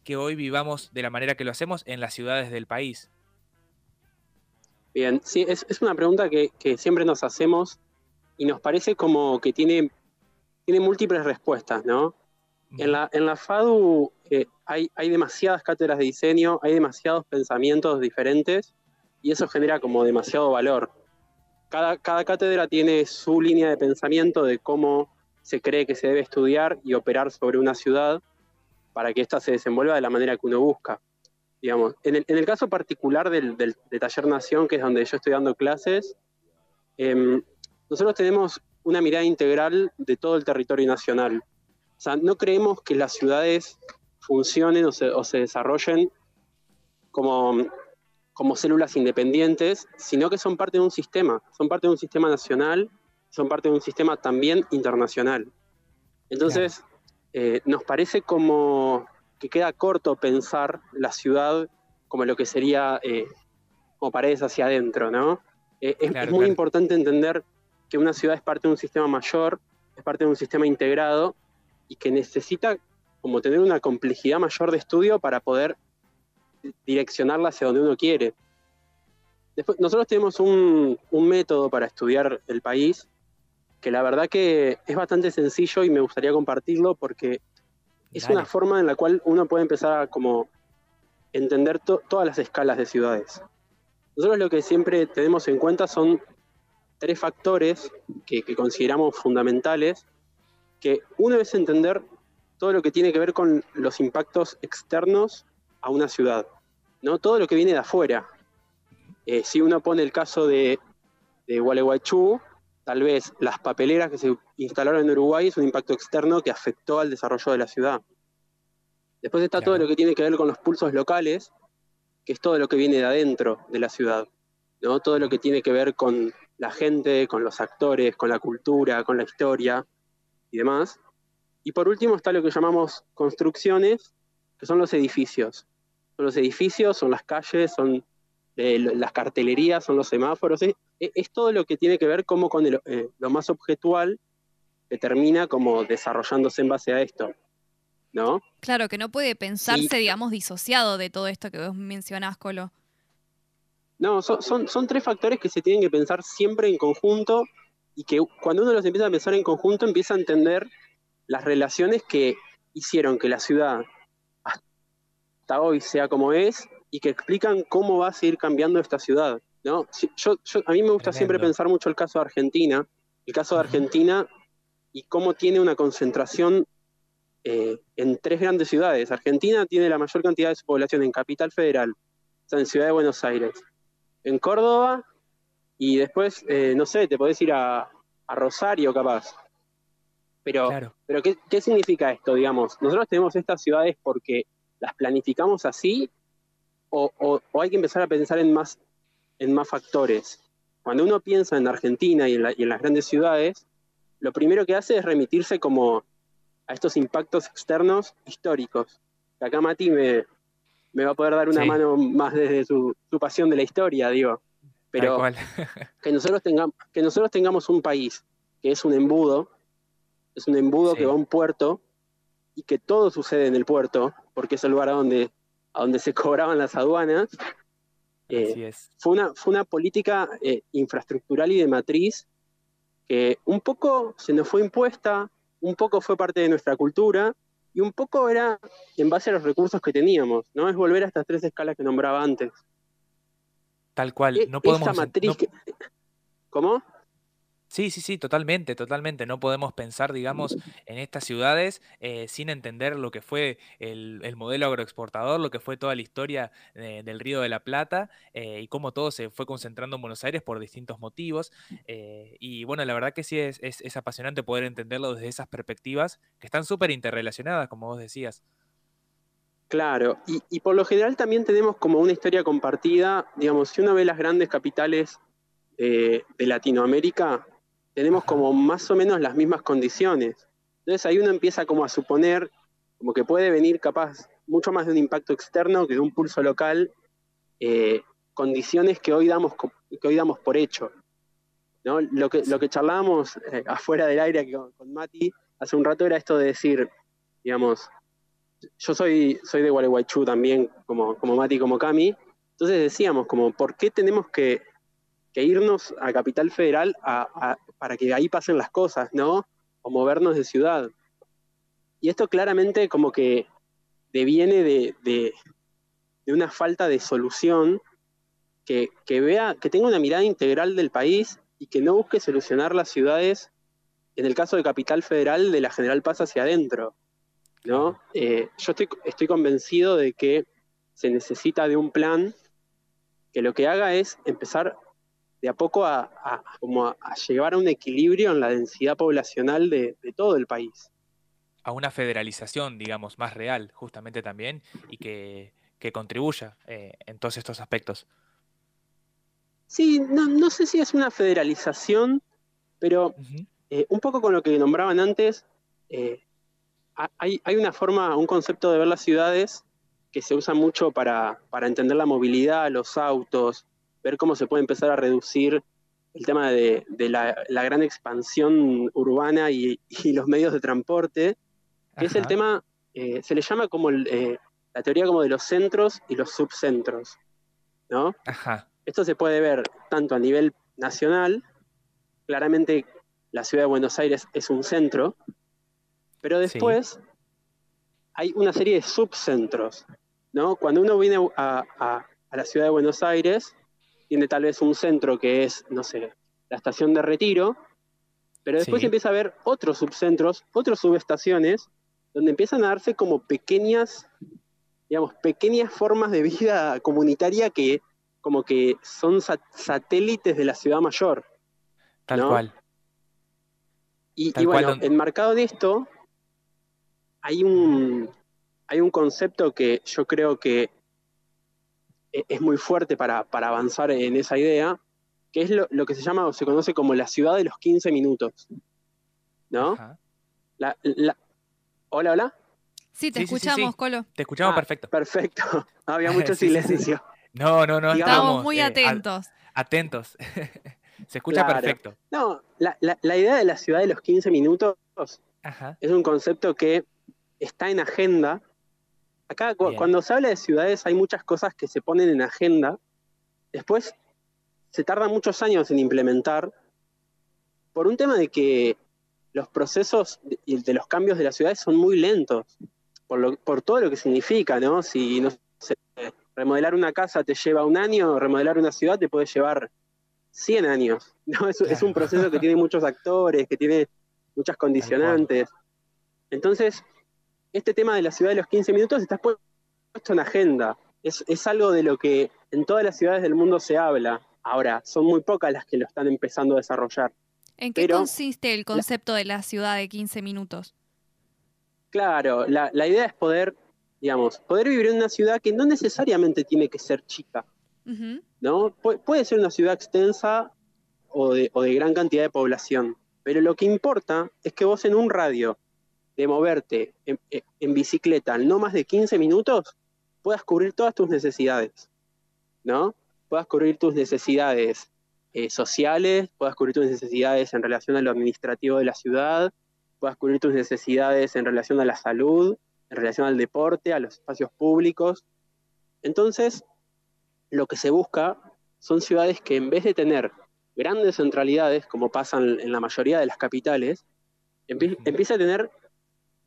que hoy vivamos de la manera que lo hacemos en las ciudades del país. Bien, sí, es, una pregunta que siempre nos hacemos y nos parece como que tiene, tiene múltiples respuestas, ¿no? En la, en la FADU eh, hay, hay demasiadas cátedras de diseño, hay demasiados pensamientos diferentes y eso genera como demasiado valor. Cada, cada cátedra tiene su línea de pensamiento de cómo se cree que se debe estudiar y operar sobre una ciudad para que ésta se desenvuelva de la manera que uno busca. Digamos, en, el, en el caso particular del, del- de Taller Nación, que es donde yo estoy dando clases, em, nosotros tenemos una mirada integral de todo el territorio nacional. O sea, no creemos que las ciudades funcionen o se, o se desarrollen como, como células independientes, sino que son parte de un sistema, son parte de un sistema nacional, son parte de un sistema también internacional. Entonces, eh, nos parece como que queda corto pensar la ciudad como lo que sería eh, como paredes hacia adentro, ¿no? Eh, es, Claro, es muy claro. importante entender que una ciudad es parte de un sistema mayor, es parte de un sistema integrado y que necesita como tener una complejidad mayor de estudio para poder direccionarla hacia donde uno quiere. Después, nosotros tenemos un, un método para estudiar el país que la verdad que es bastante sencillo y me gustaría compartirlo porque es Dale. una forma en la cual uno puede empezar a como entender to- todas las escalas de ciudades. Nosotros lo que siempre tenemos en cuenta son tres factores que, que consideramos fundamentales, que uno es entender todo lo que tiene que ver con los impactos externos a una ciudad, ¿no? Todo lo que viene de afuera. Eh, si uno pone el caso de, de Gualeguaychú, tal vez las papeleras que se instalaron en Uruguay es un impacto externo que afectó al desarrollo de la ciudad. Después está todo lo que tiene que ver con los pulsos locales, que es todo lo que viene de adentro de la ciudad, ¿no? Todo lo que tiene que ver con la gente, con los actores, con la cultura, con la historia y demás. Y por último está lo que llamamos construcciones, que son los edificios. Son los edificios, son las calles, son eh, las cartelerías, son los semáforos. Es, es todo lo que tiene que ver como con el, eh, lo más objetual que termina como desarrollándose en base a esto. ¿No? Claro, que no puede pensarse, digamos, disociado de todo esto que vos mencionás, Colo. No, son, son, son tres factores que se tienen que pensar siempre en conjunto y que cuando uno los empieza a pensar en conjunto empieza a entender las relaciones que hicieron que la ciudad hasta hoy sea como es y que explican cómo va a seguir cambiando esta ciudad. ¿no? Yo, yo- a mí me gusta siempre pensar mucho el caso de Argentina, el caso de. Argentina y cómo tiene una concentración eh, en tres grandes ciudades. Argentina tiene la mayor cantidad de su población en Capital Federal, o sea, en Ciudad de Buenos Aires, en Córdoba y después, eh, no sé, te podés ir a, a Rosario capaz. Pero, Claro. pero ¿qué, qué significa esto, digamos? ¿Nosotros tenemos estas ciudades porque las planificamos así o, o- o hay que empezar a pensar en más, en más factores? Cuando uno piensa en Argentina y en, la- y en las grandes ciudades, lo primero que hace es remitirse como a estos impactos externos históricos. Acá Mati me, me va a poder dar una Sí. mano más desde su, su pasión de la historia, digo. Pero (laughs) que nosotros tengamos, que nosotros tengamos un país que es un embudo, es un embudo Sí. que va a un puerto y que todo sucede en el puerto, porque es el lugar a donde, a donde se (laughs) cobraban las aduanas, eh, Así es. fue una, fue una política eh, infraestructural y de matriz que un poco se nos fue impuesta, un poco fue parte de nuestra cultura y un poco era en base a los recursos que teníamos, ¿no? Es volver a estas tres escalas que nombraba antes. Tal cual. E- No podemos. Esta matriz no- que... ¿Cómo? Sí, sí, sí, totalmente, totalmente. No podemos pensar, digamos, en estas ciudades eh, sin entender lo que fue el, el modelo agroexportador, lo que fue toda la historia del Río de la Plata eh, y cómo todo se fue concentrando en Buenos Aires por distintos motivos. eh, y bueno, la verdad que sí es, apasionante poder entenderlo desde esas perspectivas que están súper interrelacionadas, como vos decías. Claro, y, por lo general también tenemos como una historia compartida, digamos, si uno ve las grandes capitales de Latinoamérica, tenemos como más o menos las mismas condiciones. Entonces ahí uno empieza como a suponer como que puede venir capaz mucho más de un impacto externo que de un pulso local, eh, condiciones que hoy damos, que hoy damos por hecho. ¿no? Lo, que, lo que charlábamos eh, afuera del aire con, Mati hace un rato era esto de decir, digamos, yo soy, soy de Gualeguaychú también, como, como Mati, como Cami. Entonces decíamos, como, ¿por qué tenemos que, que irnos a Capital Federal a- para que ahí pasen las cosas, ¿no? O movernos de ciudad. Y esto claramente como que deviene de, de- de una falta de solución que, que vea, que tenga una mirada integral del país y que no busque solucionar las ciudades, en el caso de Capital Federal, de la General Paz hacia adentro. ¿no? Eh, yo estoy, estoy convencido de que se necesita de un plan que lo que haga es empezar de a poco a, a- como a, a llevar a un equilibrio en la densidad poblacional de, de todo el país. A una federalización, digamos, más real, justamente también, y que, que contribuya eh, en todos estos aspectos. Sí, no, no sé si es una federalización, pero eh, un poco con lo que nombraban antes, eh, ha- hay, hay una forma, un concepto de ver las ciudades que se usa mucho para, para entender la movilidad, los autos, ver cómo se puede empezar a reducir el tema de, de la, la gran expansión urbana y, y los medios de transporte, que es el Ajá. tema, eh, se le llama como el, eh, la teoría como de los centros y los subcentros, ¿no? Ajá. Esto se puede ver tanto a nivel nacional, claramente la ciudad de Buenos Aires es un centro, pero después hay una serie de subcentros, ¿no? Cuando uno viene a, a- a la ciudad de Buenos Aires, tiene tal vez un centro que es, no sé, la estación de retiro, pero después Sí. empieza a haber otros subcentros, otras subestaciones, donde empiezan a darse como pequeñas, digamos, pequeñas formas de vida comunitaria que como que son sa- satélites de la ciudad mayor. Tal ¿no? cual. Y, Tal y bueno, cual, enmarcado en esto, hay un, hay un concepto que yo creo que es muy fuerte para, para avanzar en esa idea, que es lo, lo que se llama o se conoce como la ciudad de los 15 minutos. ¿no? Ajá. La- la- Hola, hola. Sí, te Sí, sí, sí, escuchamos, sí. Colo. Te escuchamos Ah, perfecto. Perfecto. (laughs) (laughs) Había mucho (laughs) Sí, sí, sí. silencio. No, no, no, Digamos- Estábamos estamos muy eh, atentos. atentos. Se escucha Claro. perfecto. No, la, la- la idea de la ciudad de los 15 minutos Ajá. es un concepto que está en agenda. Acá cu- Bien. cuando se habla de ciudades hay muchas cosas que se ponen en agenda. Después se tarda muchos años en implementar por un tema de que los procesos de, y de los cambios de las ciudades son muy lentos, por, lo- por todo lo que significa, ¿no? Si no sé, remodelar una casa te lleva un año, remodelar una ciudad te puede llevar 100 años, (laughs) ¿no? Es, es un Claro. proceso que tiene muchos actores, que tiene muchas condicionantes. Entonces, este tema de la ciudad de los 15 minutos está puesto en agenda. Es, es algo de lo que en todas las ciudades del mundo se habla. Ahora, son muy pocas las que lo están empezando a desarrollar. ¿En qué Pero- consiste el concepto de la ciudad de 15 minutos? Claro, la, la idea es poder, digamos, poder vivir en una ciudad que no necesariamente tiene que ser chica, ¿no? Pu- puede ser una ciudad extensa o de, o de gran cantidad de población, pero lo que importa es que vos en un radio de moverte en, bicicleta no más de 15 minutos puedas cubrir todas tus necesidades, ¿no? Puedas cubrir tus necesidades eh, sociales, puedas cubrir tus necesidades en relación a lo administrativo de la ciudad, puedas cubrir tus necesidades en relación a la salud, en relación al deporte, a los espacios públicos. Entonces, lo que se busca son ciudades que en vez de tener grandes centralidades, como pasa en, la mayoría de las capitales, empieza a tener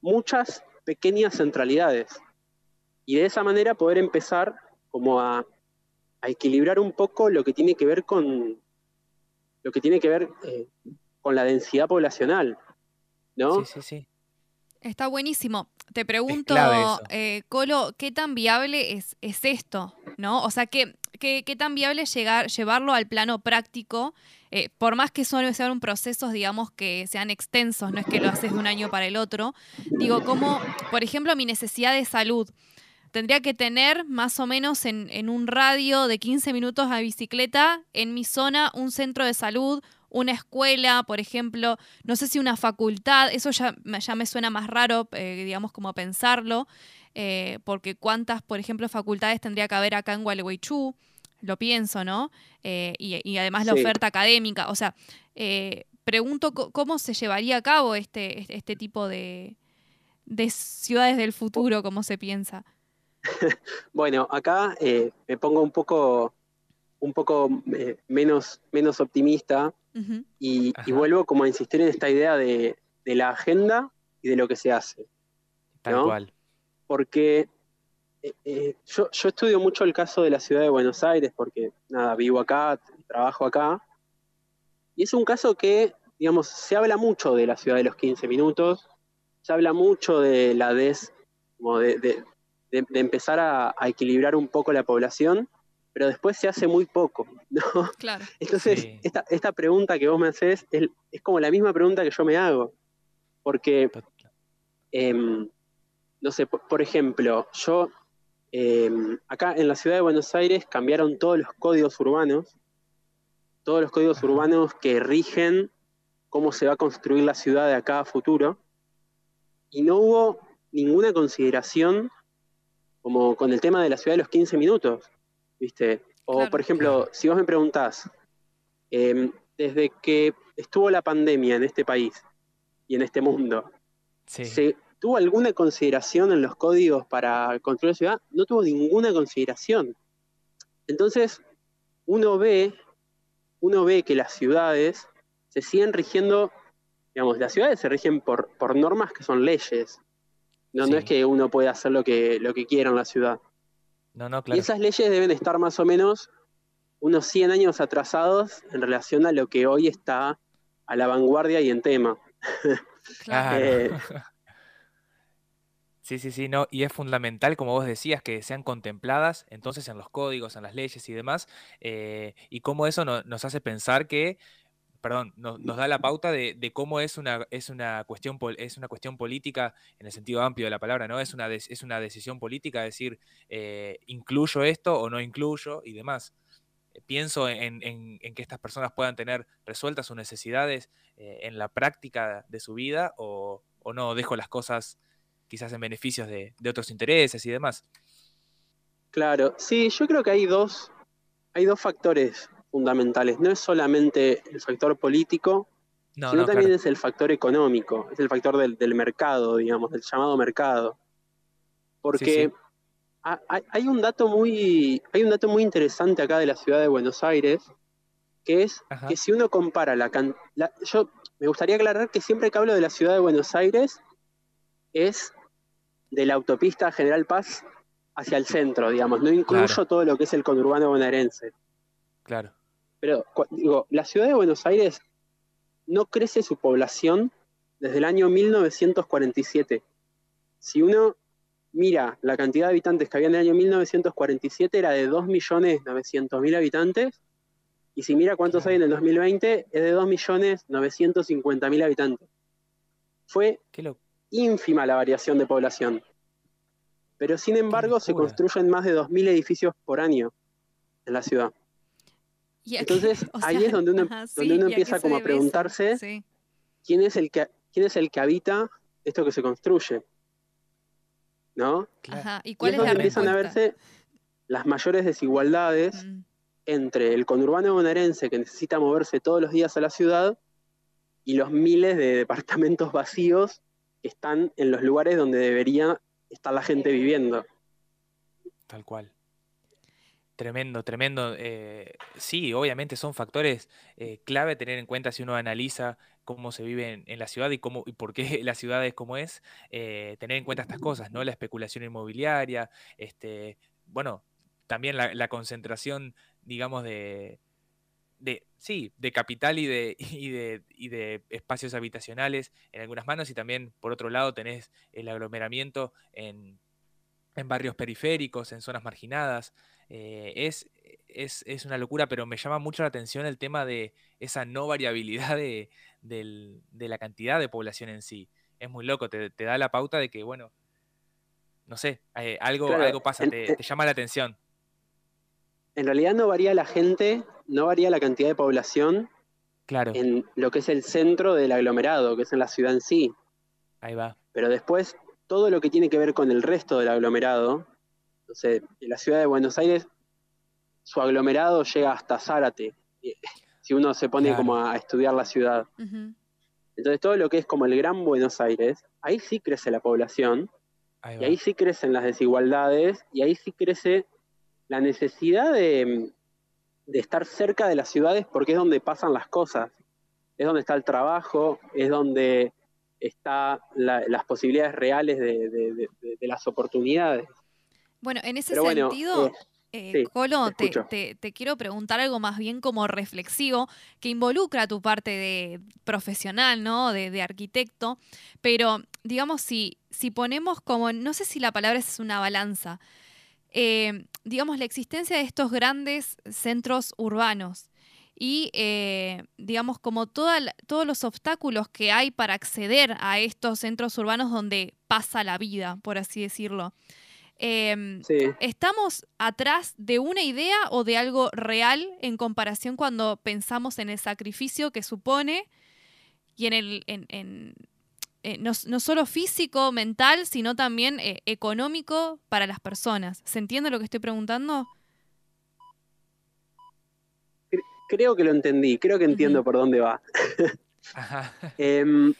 muchas pequeñas centralidades. Y de esa manera poder empezar como a, a equilibrar un poco lo que tiene que ver con lo que tiene que ver eh, con la densidad poblacional. ¿no? Sí, sí, sí. Está buenísimo. Te pregunto, eh, Colo, ¿qué tan viable es, es esto? ¿No? O sea, ¿qué, qué, qué tan viable es llegar, llevarlo al plano práctico? Eh, por más que son, sean procesos, digamos, que sean extensos, no es que lo haces de un año para el otro. Digo, como, por ejemplo, mi necesidad de salud. Tendría que tener más o menos en, en un radio de 15 minutos a bicicleta en mi zona un centro de salud, una escuela, por ejemplo, no sé si una facultad, eso ya, me- ya me suena más raro, eh, digamos, como pensarlo, eh, porque cuántas, por ejemplo, facultades tendría que haber acá en Gualeguaychú, lo pienso, ¿no? Eh, y, y además la Sí. oferta académica, o sea, pregunto cómo se llevaría a cabo este, este, este tipo de, de ciudades del futuro, cómo se piensa. (laughs) Bueno, acá me pongo un poco, un poco eh, menos, menos optimista y, vuelvo como a insistir en esta idea de, de la agenda y de lo que se hace. Tal ¿no? cual. Porque eh, eh, yo, yo estudio mucho el caso de la ciudad de Buenos Aires, porque nada, vivo acá, trabajo acá, y es un caso que, digamos, se habla mucho de la ciudad de los 15 minutos, se habla mucho de la des, como de, de- de- de empezar a, a equilibrar un poco la población, pero después se hace muy poco, (laughs) ¿no? Claro. Entonces, Sí. esta, esta pregunta que vos me haces es, es como la misma pregunta que yo me hago, porque Em, no sé, por, por ejemplo, yo em, acá en la ciudad de Buenos Aires cambiaron todos los códigos urbanos, todos los códigos Ajá. urbanos que rigen cómo se va a construir la ciudad de acá a futuro, y no hubo ninguna consideración como con el tema de la ciudad de los 15 minutos, ¿viste? O, Claro. por ejemplo, si vos me preguntás, em, desde que estuvo la pandemia en este país y en este mundo, Sí. ¿Se tuvo alguna consideración en los códigos para construir la ciudad? No tuvo ninguna consideración. Entonces, uno ve, uno ve que las ciudades se siguen rigiendo, digamos, las ciudades se rigen por, por normas que son leyes. No, no es que uno pueda hacer lo que, lo que quiera en la ciudad. No, no, Y esas leyes deben estar más o menos unos 100 años atrasados en relación a lo que hoy está a la vanguardia y en tema. Claro. Claro. Eh, (laughs) Sí, sí, sí, no, y es fundamental, como vos decías, que sean contempladas entonces en los códigos, en las leyes y demás, eh, y cómo eso no- nos hace pensar que, perdón, no- nos da la pauta de, cómo es una, es una cuestión, es una cuestión política en el sentido amplio de la palabra, ¿no? Es una, es una decisión política, decir, eh, incluyo esto o no incluyo y demás. Pienso en, que estas personas puedan tener resueltas sus necesidades eh, en la práctica de su vida o, o no, dejo las cosas quizás en beneficios de, de otros intereses y demás. Claro, sí, yo creo que hay dos, hay dos factores fundamentales. No es solamente el factor político, No, sino no, también claro. es el factor económico, es el factor del, del mercado, digamos, del llamado mercado. Porque sí. hay, hay un dato muy, hay un dato muy interesante acá de la ciudad de Buenos Aires, que es Ajá. que si uno compara la, can- la- yo me gustaría aclarar que siempre que hablo de la ciudad de Buenos Aires es de la autopista General Paz hacia el centro, digamos, no incluyo Claro. todo lo que es el conurbano bonaerense. Claro. Pero digo, la ciudad de Buenos Aires no crece su población desde el año 1947. Si uno mira la cantidad de habitantes que había en el año 1947 era de 2.900.000 habitantes Y si mira cuántos hay en el 2020, es de 2.950.000 habitantes. Fue ínfima la variación de población. Pero sin embargo se construyen más de 2.000 edificios por año en la ciudad. Y Entonces, (laughs) o ahí es donde uno- ajá, donde uno ¿y empieza como a preguntarse Sí. ¿Quién es el que, quién es el que habita esto que se construye? ¿No? Ajá. ¿Y Y cuál es es donde la empiezan a verse las mayores desigualdades Mm. entre el conurbano bonaerense que necesita moverse todos los días a la ciudad y los miles de departamentos vacíos que están en los lugares donde debería estar la gente viviendo. Tal cual. Tremendo, tremendo. eh, sí, obviamente son factores eh, clave a tener en cuenta si uno analiza cómo se vive en, la ciudad y cómo y por qué (laughs) la ciudad es como es. eh, tener en cuenta estas cosas, ¿no? La especulación inmobiliaria, este, bueno, también la, la concentración, digamos, de, de, sí, de capital y de, (laughs) y de, y de espacios habitacionales en algunas manos y también, por otro lado, tenés el aglomeramiento en, en barrios periféricos, en zonas marginadas. Eh, es, es, es una locura, pero me llama mucho la atención el tema de esa no variabilidad de, del- de la cantidad de población en sí. Es muy loco, te, te da la pauta de que, bueno, no sé, eh, algo, Claro, algo pasa, en- te, te llama la atención. En realidad no varía la gente, no varía la cantidad de población Claro, en lo que es el centro del aglomerado, que es en la ciudad en sí. ahí va. Pero después, todo lo que tiene que ver con el resto del aglomerado, no sé, en la ciudad de Buenos Aires, su aglomerado llega hasta Zárate, eh, si uno se pone Claro. como a estudiar la ciudad. Entonces, todo lo que es como el Gran Buenos Aires, ahí sí crece la población, Ahí y ahí sí crecen las desigualdades, y ahí sí crece la necesidad de, de estar cerca de las ciudades porque es donde pasan las cosas, es donde está el trabajo, es donde están las posibilidades reales de, de- de- de- de las oportunidades. Bueno, en ese bueno, sentido, eh, eh, sí, Colo, te te, escucho. te- te quiero preguntar algo más bien como reflexivo, que involucra tu parte de profesional, ¿no? De, de arquitecto, pero digamos, si, si ponemos como, no sé si la palabra es una balanza, eh, digamos, la existencia de estos grandes centros urbanos y, eh, digamos, como toda todos los obstáculos que hay para acceder a estos centros urbanos donde pasa la vida, por así decirlo. Em, sí. ¿Estamos atrás de una idea o de algo real en comparación cuando pensamos en el sacrificio que supone y en el en, en- eh, no, no solo físico, mental, sino también eh, económico para las personas? ¿Se entiende lo que estoy preguntando? Creo que lo entendí, creo que entiendo por dónde va. Ajá. (laughs) Em,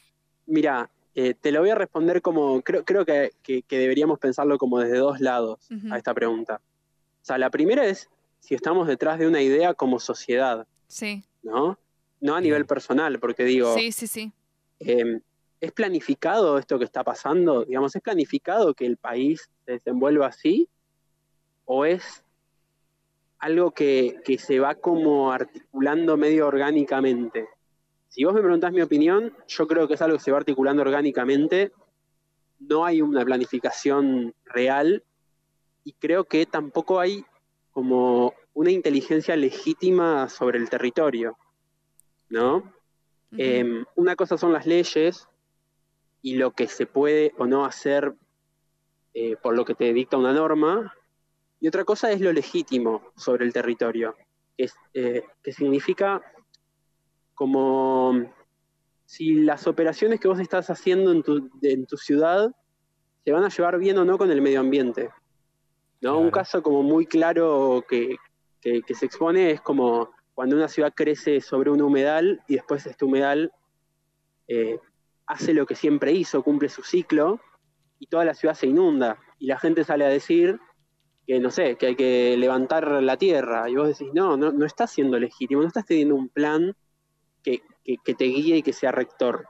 mira, eh, te lo voy a responder como, creo, creo que, que- que deberíamos pensarlo como desde dos lados a esta pregunta. O sea, la primera es si estamos detrás de una idea como sociedad, Sí, ¿no? No a nivel personal, porque digo, sí, sí, sí. em, ¿es planificado esto que está pasando? Digamos, ¿es planificado que el país se desenvuelva así? ¿O es algo que, que se va como articulando medio orgánicamente? Si vos me preguntás mi opinión, yo creo que es algo que se va articulando orgánicamente. No hay una planificación real y creo que tampoco hay como una inteligencia legítima sobre el territorio, ¿no? Eh, una cosa son las leyes y lo que se puede o no hacer eh, por lo que te dicta una norma, y otra cosa es lo legítimo sobre el territorio, que, es, eh, que significa como si las operaciones que vos estás haciendo en tu, de- en tu ciudad se van a llevar bien o no con el medio ambiente. ¿no? Un caso como muy claro que, que- que se expone es como cuando una ciudad crece sobre un humedal y después este humedal eh, hace lo que siempre hizo, cumple su ciclo y toda la ciudad se inunda y la gente sale a decir que no sé, que hay que levantar la tierra y vos decís, no, no, no estás siendo legítimo, no estás teniendo un plan que, que- que te guíe y que sea rector.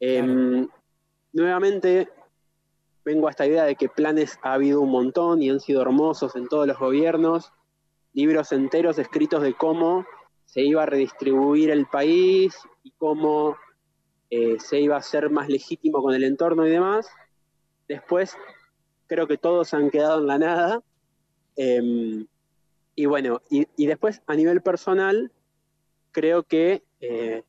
Em, nuevamente vengo a esta idea de que planes ha habido un montón y han sido hermosos en todos los gobiernos, libros enteros escritos de cómo se iba a redistribuir el país y cómo eh, se iba a hacer más legítimo con el entorno y demás. Después creo que todos han quedado en la nada. Em, y bueno, y, y después a nivel personal, creo que, eh,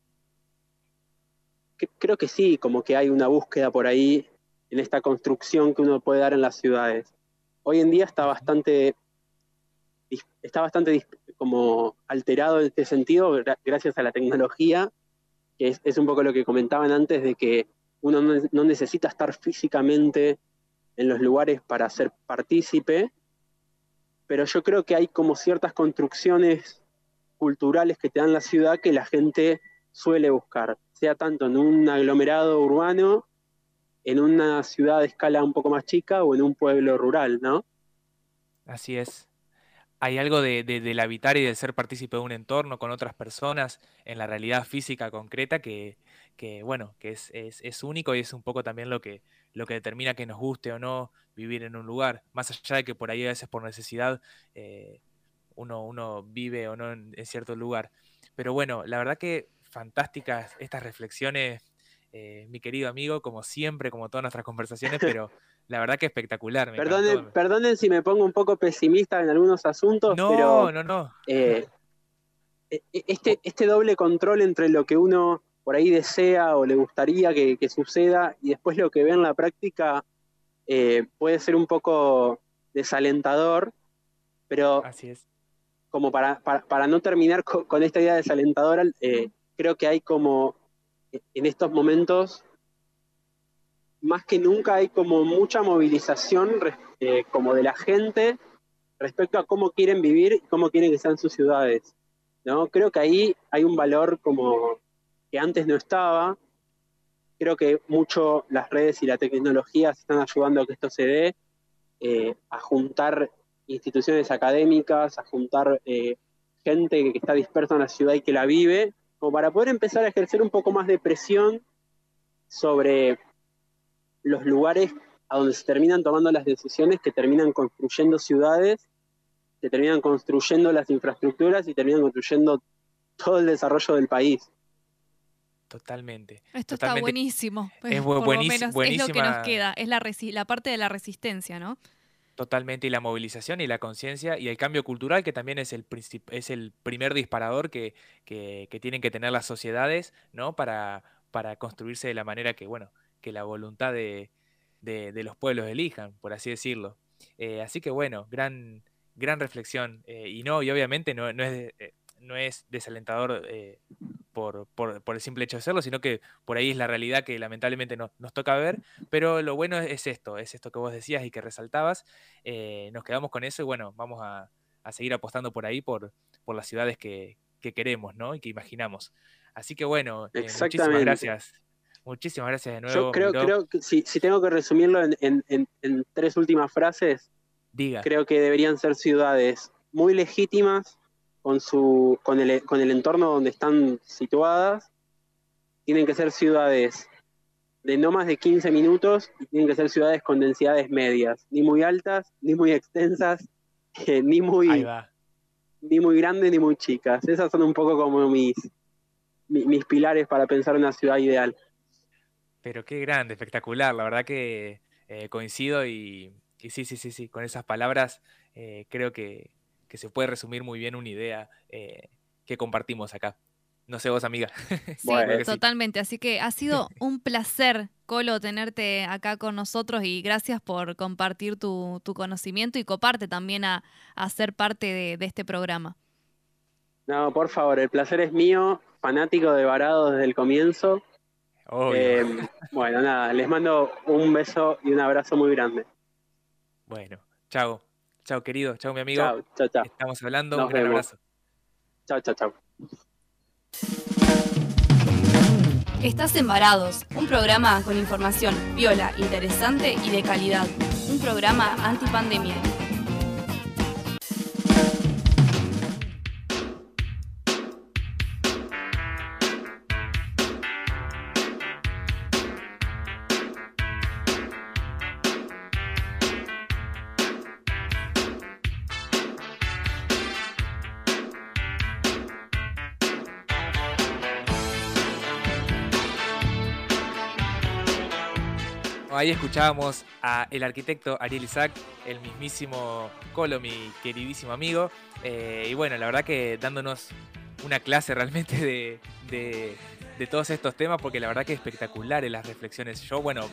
que- creo que sí, como que hay una búsqueda por ahí en esta construcción que uno puede dar en las ciudades. Hoy en día está bastante, está bastante como alterado en este sentido gra- gracias a la tecnología, que es, es un poco lo que comentaban antes de que uno no, no necesita estar físicamente en los lugares para ser partícipe, pero yo creo que hay como ciertas construcciones culturales que te dan la ciudad que la gente suele buscar, sea tanto en un aglomerado urbano, en una ciudad de escala un poco más chica o en un pueblo rural, ¿no? Así es. Hay algo de, de- del habitar y del ser partícipe de un entorno con otras personas en la realidad física concreta que, que, bueno, que es, es- es único y es un poco también lo que, lo que determina que nos guste o no vivir en un lugar. Más allá de que por ahí a veces por necesidad eh, uno, uno vive o no en, en cierto lugar. Pero bueno, la verdad que fantásticas estas reflexiones, eh, mi querido amigo, como siempre, como todas nuestras conversaciones, (laughs) pero la verdad que espectacular. me Perdonen, encantó. perdonen si me pongo un poco pesimista en algunos asuntos, No, pero no, no. eh, e- e- este, este doble control entre lo que uno por ahí desea o le gustaría que, que suceda y después lo que ve en la práctica eh, puede ser un poco desalentador, pero Así es. Como para, para, para no terminar co- con, esta idea desalentadora, eh, creo que hay como eh, en estos momentos, más que nunca hay como mucha movilización eh, como de la gente respecto a cómo quieren vivir y cómo quieren que sean sus ciudades. ¿no? Creo que ahí hay un valor como que antes no estaba. Creo que mucho las redes y la tecnología están ayudando a que esto se dé, eh, a juntar instituciones académicas, a juntar eh, gente que está dispersa en la ciudad y que la vive, como para poder empezar a ejercer un poco más de presión sobre los lugares a donde se terminan tomando las decisiones que terminan construyendo ciudades, que terminan construyendo las infraestructuras y terminan construyendo todo el desarrollo del país. Totalmente. Esto Totalmente. está buenísimo. Es por lo buenísimo- menos es lo que nos queda. Es la, resi- la parte de la resistencia, ¿no? Totalmente. Y la movilización y la conciencia y el cambio cultural, que también es el, es el primer disparador que, que- tienen que tener las sociedades, ¿no? Para, para construirse de la manera que, bueno, que la voluntad de, de- los pueblos elijan, por así decirlo. Eh, así que bueno, gran, gran reflexión. eh, y no, y obviamente no, no es, eh, no es desalentador por, por- por el simple hecho de serlo, sino que por ahí es la realidad que lamentablemente no- nos toca ver. Pero lo bueno es, es esto, es esto que vos decías y que resaltabas. eh, nos quedamos con eso y bueno, vamos a, a seguir apostando por ahí, por, por las ciudades que, que queremos, ¿no? Y que imaginamos. Así que bueno, eh, muchísimas gracias. Muchísimas gracias de nuevo. Yo creo, creo que si, si tengo que resumirlo en, en- en- en tres últimas frases, Diga. creo que deberían ser ciudades muy legítimas con, su, con, el, con el entorno donde están situadas. Tienen que ser ciudades de no más de 15 minutos y tienen que ser ciudades con densidades medias, ni muy altas, ni muy extensas, (laughs) eh, ni, muy, ni muy grandes, ni muy chicas. Esas son un poco como mis, mi- mis pilares para pensar una ciudad ideal. Pero qué grande, espectacular. La verdad que eh, coincido y, y sí, sí, sí, sí. Con esas palabras eh, creo que, que se puede resumir muy bien una idea eh, que compartimos acá. No sé vos, amiga. (laughs) Sí, totalmente. Así que ha sido (laughs) un placer, Colo, tenerte acá con nosotros y gracias por compartir tu, tu conocimiento y coparte también a, a ser parte de, de este programa. No, por favor, el placer es mío, fanático de Varado desde el comienzo. Obvio. Eh, bueno, nada, les mando un beso y un abrazo muy grande. Bueno, chao. Chao, querido. Chao, mi amigo. Chao, chao, chao. Estamos hablando. Nos un gran vemos. abrazo. Chao, chao, chao. Estás en Varados, un programa con información viola, interesante y de calidad. Un programa antipandemia. Ahí escuchábamos a el arquitecto Ariel Isaac, el mismísimo Colo, mi queridísimo amigo. Eh, y bueno, la verdad que dándonos una clase realmente de, de, todos estos temas, porque la verdad que es espectacular en las reflexiones. Yo, bueno,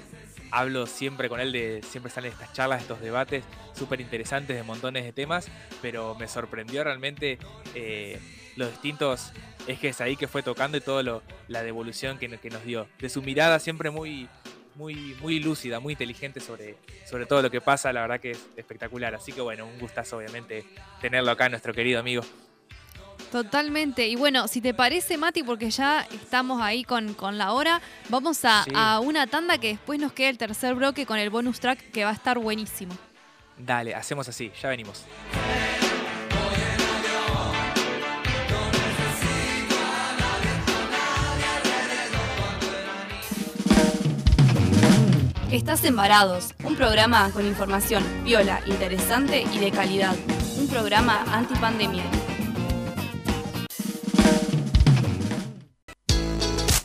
hablo siempre con él de, siempre salen estas charlas, estos debates súper interesantes de montones de temas, pero me sorprendió realmente eh, los distintos ejes ahí que fue tocando y toda la devolución que, nos dio. De su mirada siempre muy, muy, muy lúcida, muy inteligente sobre, sobre todo lo que pasa, la verdad que es espectacular. Así que bueno, un gustazo obviamente tenerlo acá, nuestro querido amigo. Totalmente. Y bueno, si te parece, Mati, porque ya estamos ahí con, con la hora, vamos a, Sí. a una tanda que después nos queda el tercer bloque con el bonus track que va a estar buenísimo. Dale, hacemos así, ya venimos. Estás en Varados, un programa con información viola, interesante y de calidad. Un programa antipandemia.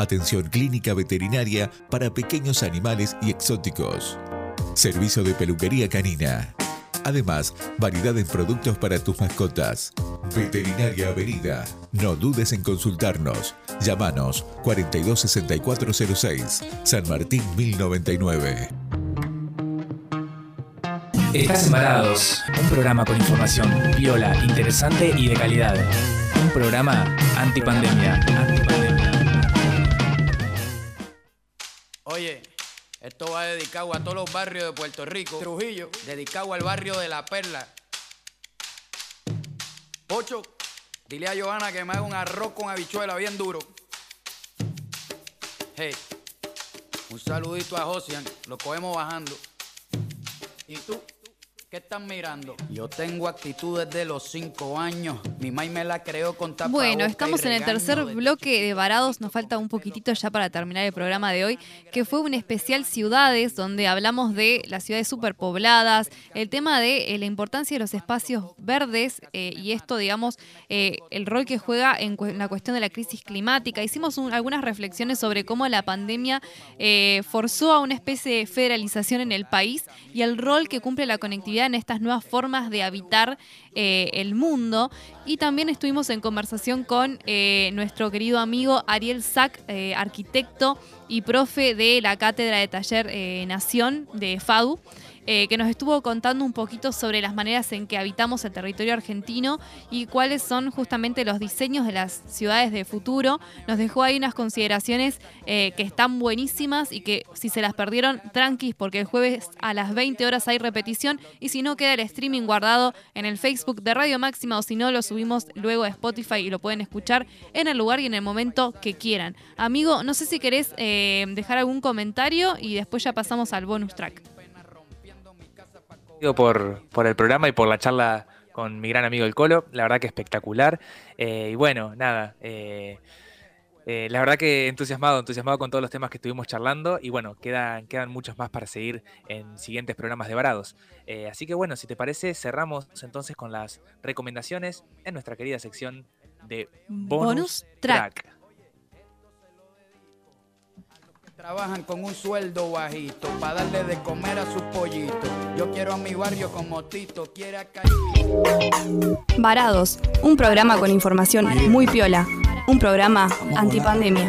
Atención clínica veterinaria para pequeños animales y exóticos. Servicio de peluquería canina. Además, variedad en productos para tus mascotas. Veterinaria Avenida. No dudes en consultarnos. Llámanos 426406, San Martín 1099. Estás Embarados, un programa con información viola, interesante y de calidad. Un programa antipandemia. antipandemia. Oye, esto va dedicado a todos los barrios de Puerto Rico. Trujillo. Dedicado al barrio de La Perla. Pocho, dile a Johanna que me haga un arroz con habichuela bien duro. Hey, un saludito a Josian, lo cogemos bajando. ¿Y tú? ¿Qué estás mirando? Yo tengo actitud desde los cinco años. Mi mai me la creó con tapabocas Bueno, estamos en el tercer de- bloque de Varados, nos falta un poquitito ya para terminar el programa de hoy, que fue un especial ciudades, donde hablamos de las ciudades superpobladas, el tema de eh, la importancia de los espacios verdes eh, y esto, digamos, eh, el rol que juega en, cu- en la cuestión de la crisis climática. Hicimos un- algunas reflexiones sobre cómo la pandemia forzó a una especie de federalización en el país y el rol que cumple la conectividad en estas nuevas formas de habitar eh, el mundo. Y también estuvimos en conversación con eh, nuestro querido amigo Ariel Sack, eh, arquitecto y profe de la cátedra de taller Nación de FADU. Eh, que nos estuvo contando un poquito sobre las maneras en que habitamos el territorio argentino y cuáles son justamente los diseños de las ciudades de futuro. Nos dejó ahí unas consideraciones eh, que están buenísimas y que si se las perdieron, tranquis, porque el jueves a las 20 horas hay repetición y si no queda el streaming guardado en el Facebook de Radio Máxima o si no lo subimos luego a Spotify y lo pueden escuchar en el lugar y en el momento que quieran. Amigo, no sé si querés eh, dejar algún comentario y después ya pasamos al bonus track. Por, por el programa y por la charla con mi gran amigo el Colo. La verdad que espectacular. Eh, y bueno, nada. eh, eh, la verdad que entusiasmado, entusiasmado con todos los temas que estuvimos charlando. Y bueno, quedan, quedan muchos más para seguir en siguientes programas de Varados. Así que bueno, si te parece, cerramos entonces con las recomendaciones en nuestra querida sección de Bonus, Bonus track. track. Trabajan con un sueldo bajito para darle de comer a sus pollitos. Yo quiero a mi barrio como Tito quiere a Caimito. Varados, un programa con información muy piola. Un programa antipandemia.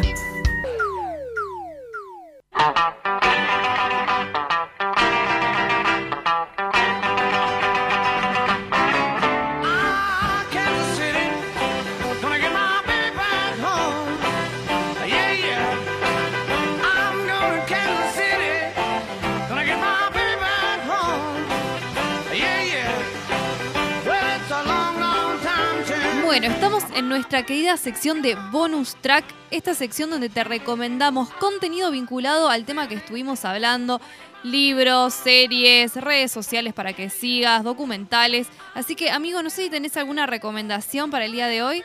Nuestra querida sección de bonus track, esta sección donde te recomendamos contenido vinculado al tema que estuvimos hablando, libros, series, redes sociales para que sigas, documentales. Así que, amigo, no sé si tenés alguna recomendación para el día de hoy.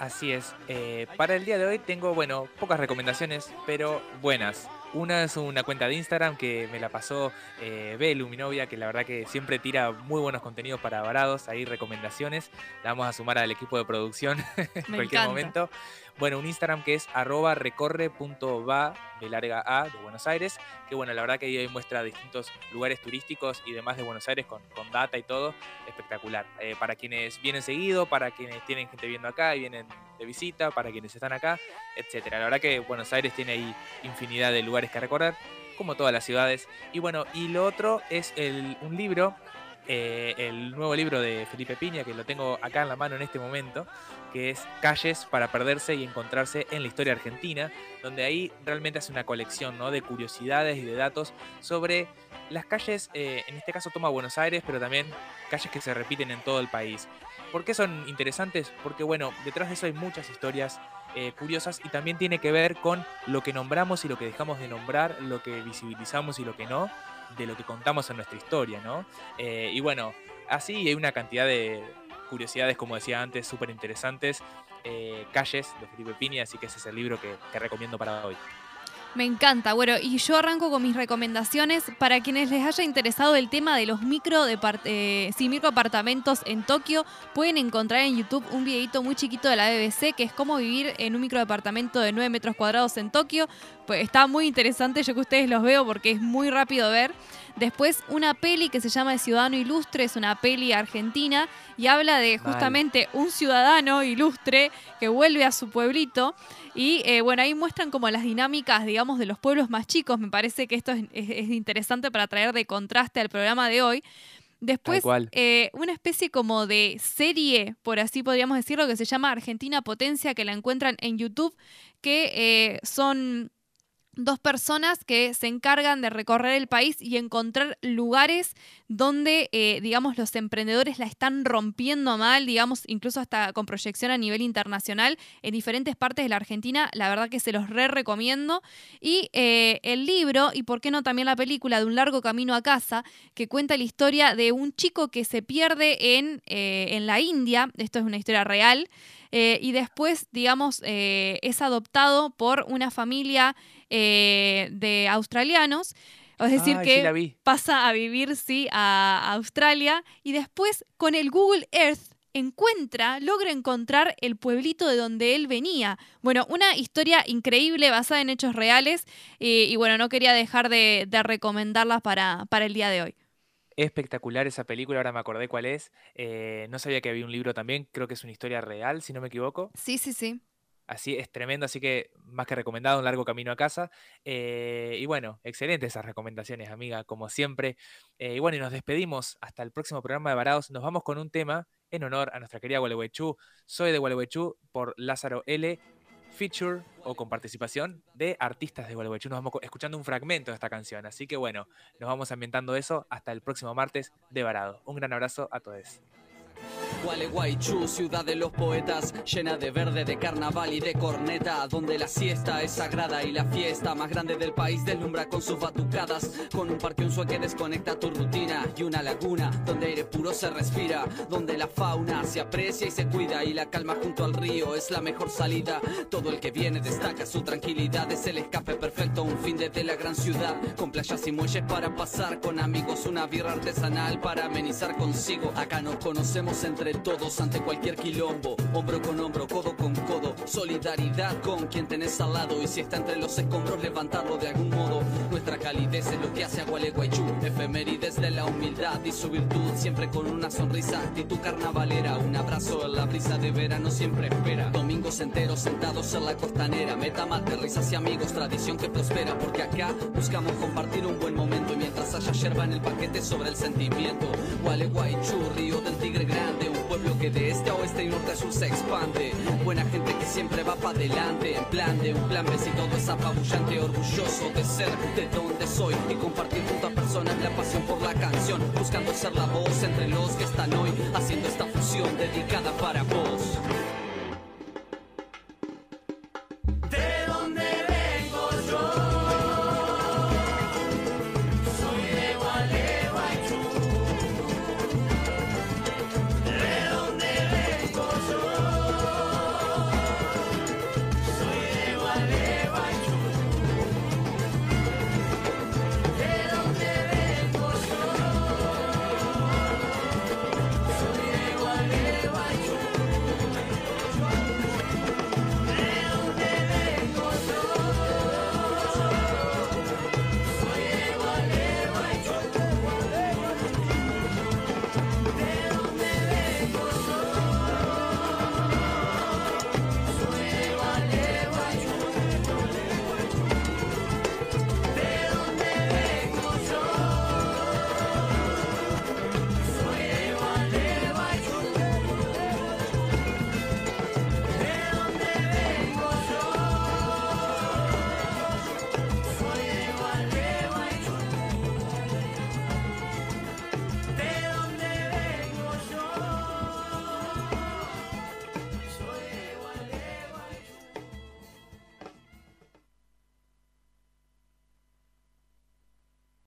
Así es. eh, para el día de hoy tengo, bueno, pocas recomendaciones, pero buenas. Una es una cuenta de Instagram que me la pasó eh, Belu, mi novia, que la verdad que siempre tira muy buenos contenidos para varados, ahí recomendaciones. La vamos a sumar al equipo de producción (laughs) en cualquier encanta. momento. Bueno, un Instagram que es arroba recorre.va de larga A de Buenos Aires, que bueno, la verdad que ahí muestra distintos lugares turísticos y demás de Buenos Aires con, con data y todo, espectacular. Eh, para quienes vienen seguido, para quienes tienen gente viendo acá y vienen de visita, para quienes están acá, etcétera. La verdad que Buenos Aires tiene ahí infinidad de lugares que recorrer, como todas las ciudades. Y bueno, y lo otro es un libro, eh, el nuevo libro de Felipe Piña, que lo tengo acá en la mano en este momento, que es Calles para perderse y encontrarse en la historia argentina, donde ahí realmente hace una colección ¿no? de curiosidades y de datos sobre las calles, eh, en este caso toma Buenos Aires, pero también calles que se repiten en todo el país. ¿Por qué son interesantes? Porque bueno, detrás de eso hay muchas historias eh, curiosas y también tiene que ver con lo que nombramos y lo que dejamos de nombrar, lo que visibilizamos y lo que no, de lo que contamos en nuestra historia, ¿no? Eh, y bueno, así hay una cantidad de curiosidades, como decía antes, súper interesantes. eh, calles de Felipe Piña, así que ese es el libro que, que recomiendo para hoy. Me encanta. Bueno, y yo arranco con mis recomendaciones para quienes les haya interesado el tema de los micro, depart- eh, sí, microapartamentos en Tokio. Pueden encontrar en YouTube un videito muy chiquito de la BBC que es cómo vivir en un microdepartamento de 9 metros cuadrados en Tokio. Pues está muy interesante, yo que ustedes los veo porque es muy rápido ver. Después una peli que se llama El Ciudadano Ilustre, es una peli argentina y habla de Mal. justamente un ciudadano ilustre que vuelve a su pueblito y eh, bueno, ahí muestran como las dinámicas, digamos, de los pueblos más chicos. Me parece que esto es, es- es interesante para traer de contraste al programa de hoy. Después, eh, una especie como de serie, por así podríamos decirlo, que se llama Argentina Potencia, que la encuentran en YouTube, que eh, son dos personas que se encargan de recorrer el país y encontrar lugares donde, eh, digamos, los emprendedores la están rompiendo mal, digamos, incluso hasta con proyección a nivel internacional en diferentes partes de la Argentina. La verdad que se los re recomiendo. Y eh, el libro, y por qué no también la película de Un largo camino a casa, que cuenta la historia de un chico que se pierde en, eh, en la India. Esto es una historia real. y después, digamos, es adoptado por una familia eh, de australianos. Es decir, Ay, que pasa a vivir, sí, a Australia. Y después, con el Google Earth, encuentra, logra encontrar el pueblito de donde él venía. Bueno, una historia increíble basada en hechos reales. eh, y bueno, no quería dejar de, de recomendarla para, para el día de hoy. Espectacular esa película, ahora me acordé cuál es. Eh, no sabía que había un libro también, creo que es una historia real, si no me equivoco. Sí, sí, sí. Así es tremendo, así que más que recomendado, un largo camino a casa. Eh, y bueno, excelentes esas recomendaciones, amiga, como siempre. Eh, y bueno, y nos despedimos hasta el próximo programa de Varados. Nos vamos con un tema en honor a nuestra querida Gualeguaychú. Soy de Gualeguaychú por Lázaro L. Feature o con participación de artistas de Gualeguaychú. Nos vamos escuchando un fragmento de esta canción. Así que bueno, nos vamos ambientando eso hasta el próximo martes de Varado. Un gran abrazo a todos. Gualeguaychú, ciudad de los poetas, llena de verde, de carnaval y de corneta, donde la siesta es sagrada y la fiesta más grande del país deslumbra con sus batucadas, con un parque un que desconecta tu rutina y una laguna donde aire puro se respira, donde la fauna se aprecia y se cuida y la calma junto al río es la mejor salida. Todo el que viene destaca su tranquilidad, es el escape perfecto, un fin desde la gran ciudad, con playas y muelles para pasar con amigos, una birra artesanal para amenizar consigo. Acá nos conocemos entre todos ante cualquier quilombo, hombro con hombro, codo con codo, solidaridad con quien tenés al lado. Y si está entre los escombros levantarlo de algún modo. Nuestra calidez es lo que hace a Gualeguaychú, efemérides de la humildad y su virtud, siempre con una sonrisa, actitud carnavalera, un abrazo en la brisa de verano siempre espera. Domingos enteros sentados en la costanera, meta mate, risas y amigos, tradición que prospera, porque acá buscamos compartir un buen momento. Y mientras haya yerba en el paquete sobre el sentimiento. Gualeguaychú, río del tigre un pueblo que de este a oeste y norte a sur se expande. Buena gente que siempre va para adelante, en plan de un plan B si todo es apabullante, orgulloso de ser de donde soy y compartir junto a personas la pasión por la canción, buscando ser la voz entre los que están hoy haciendo esta fusión dedicada para vos.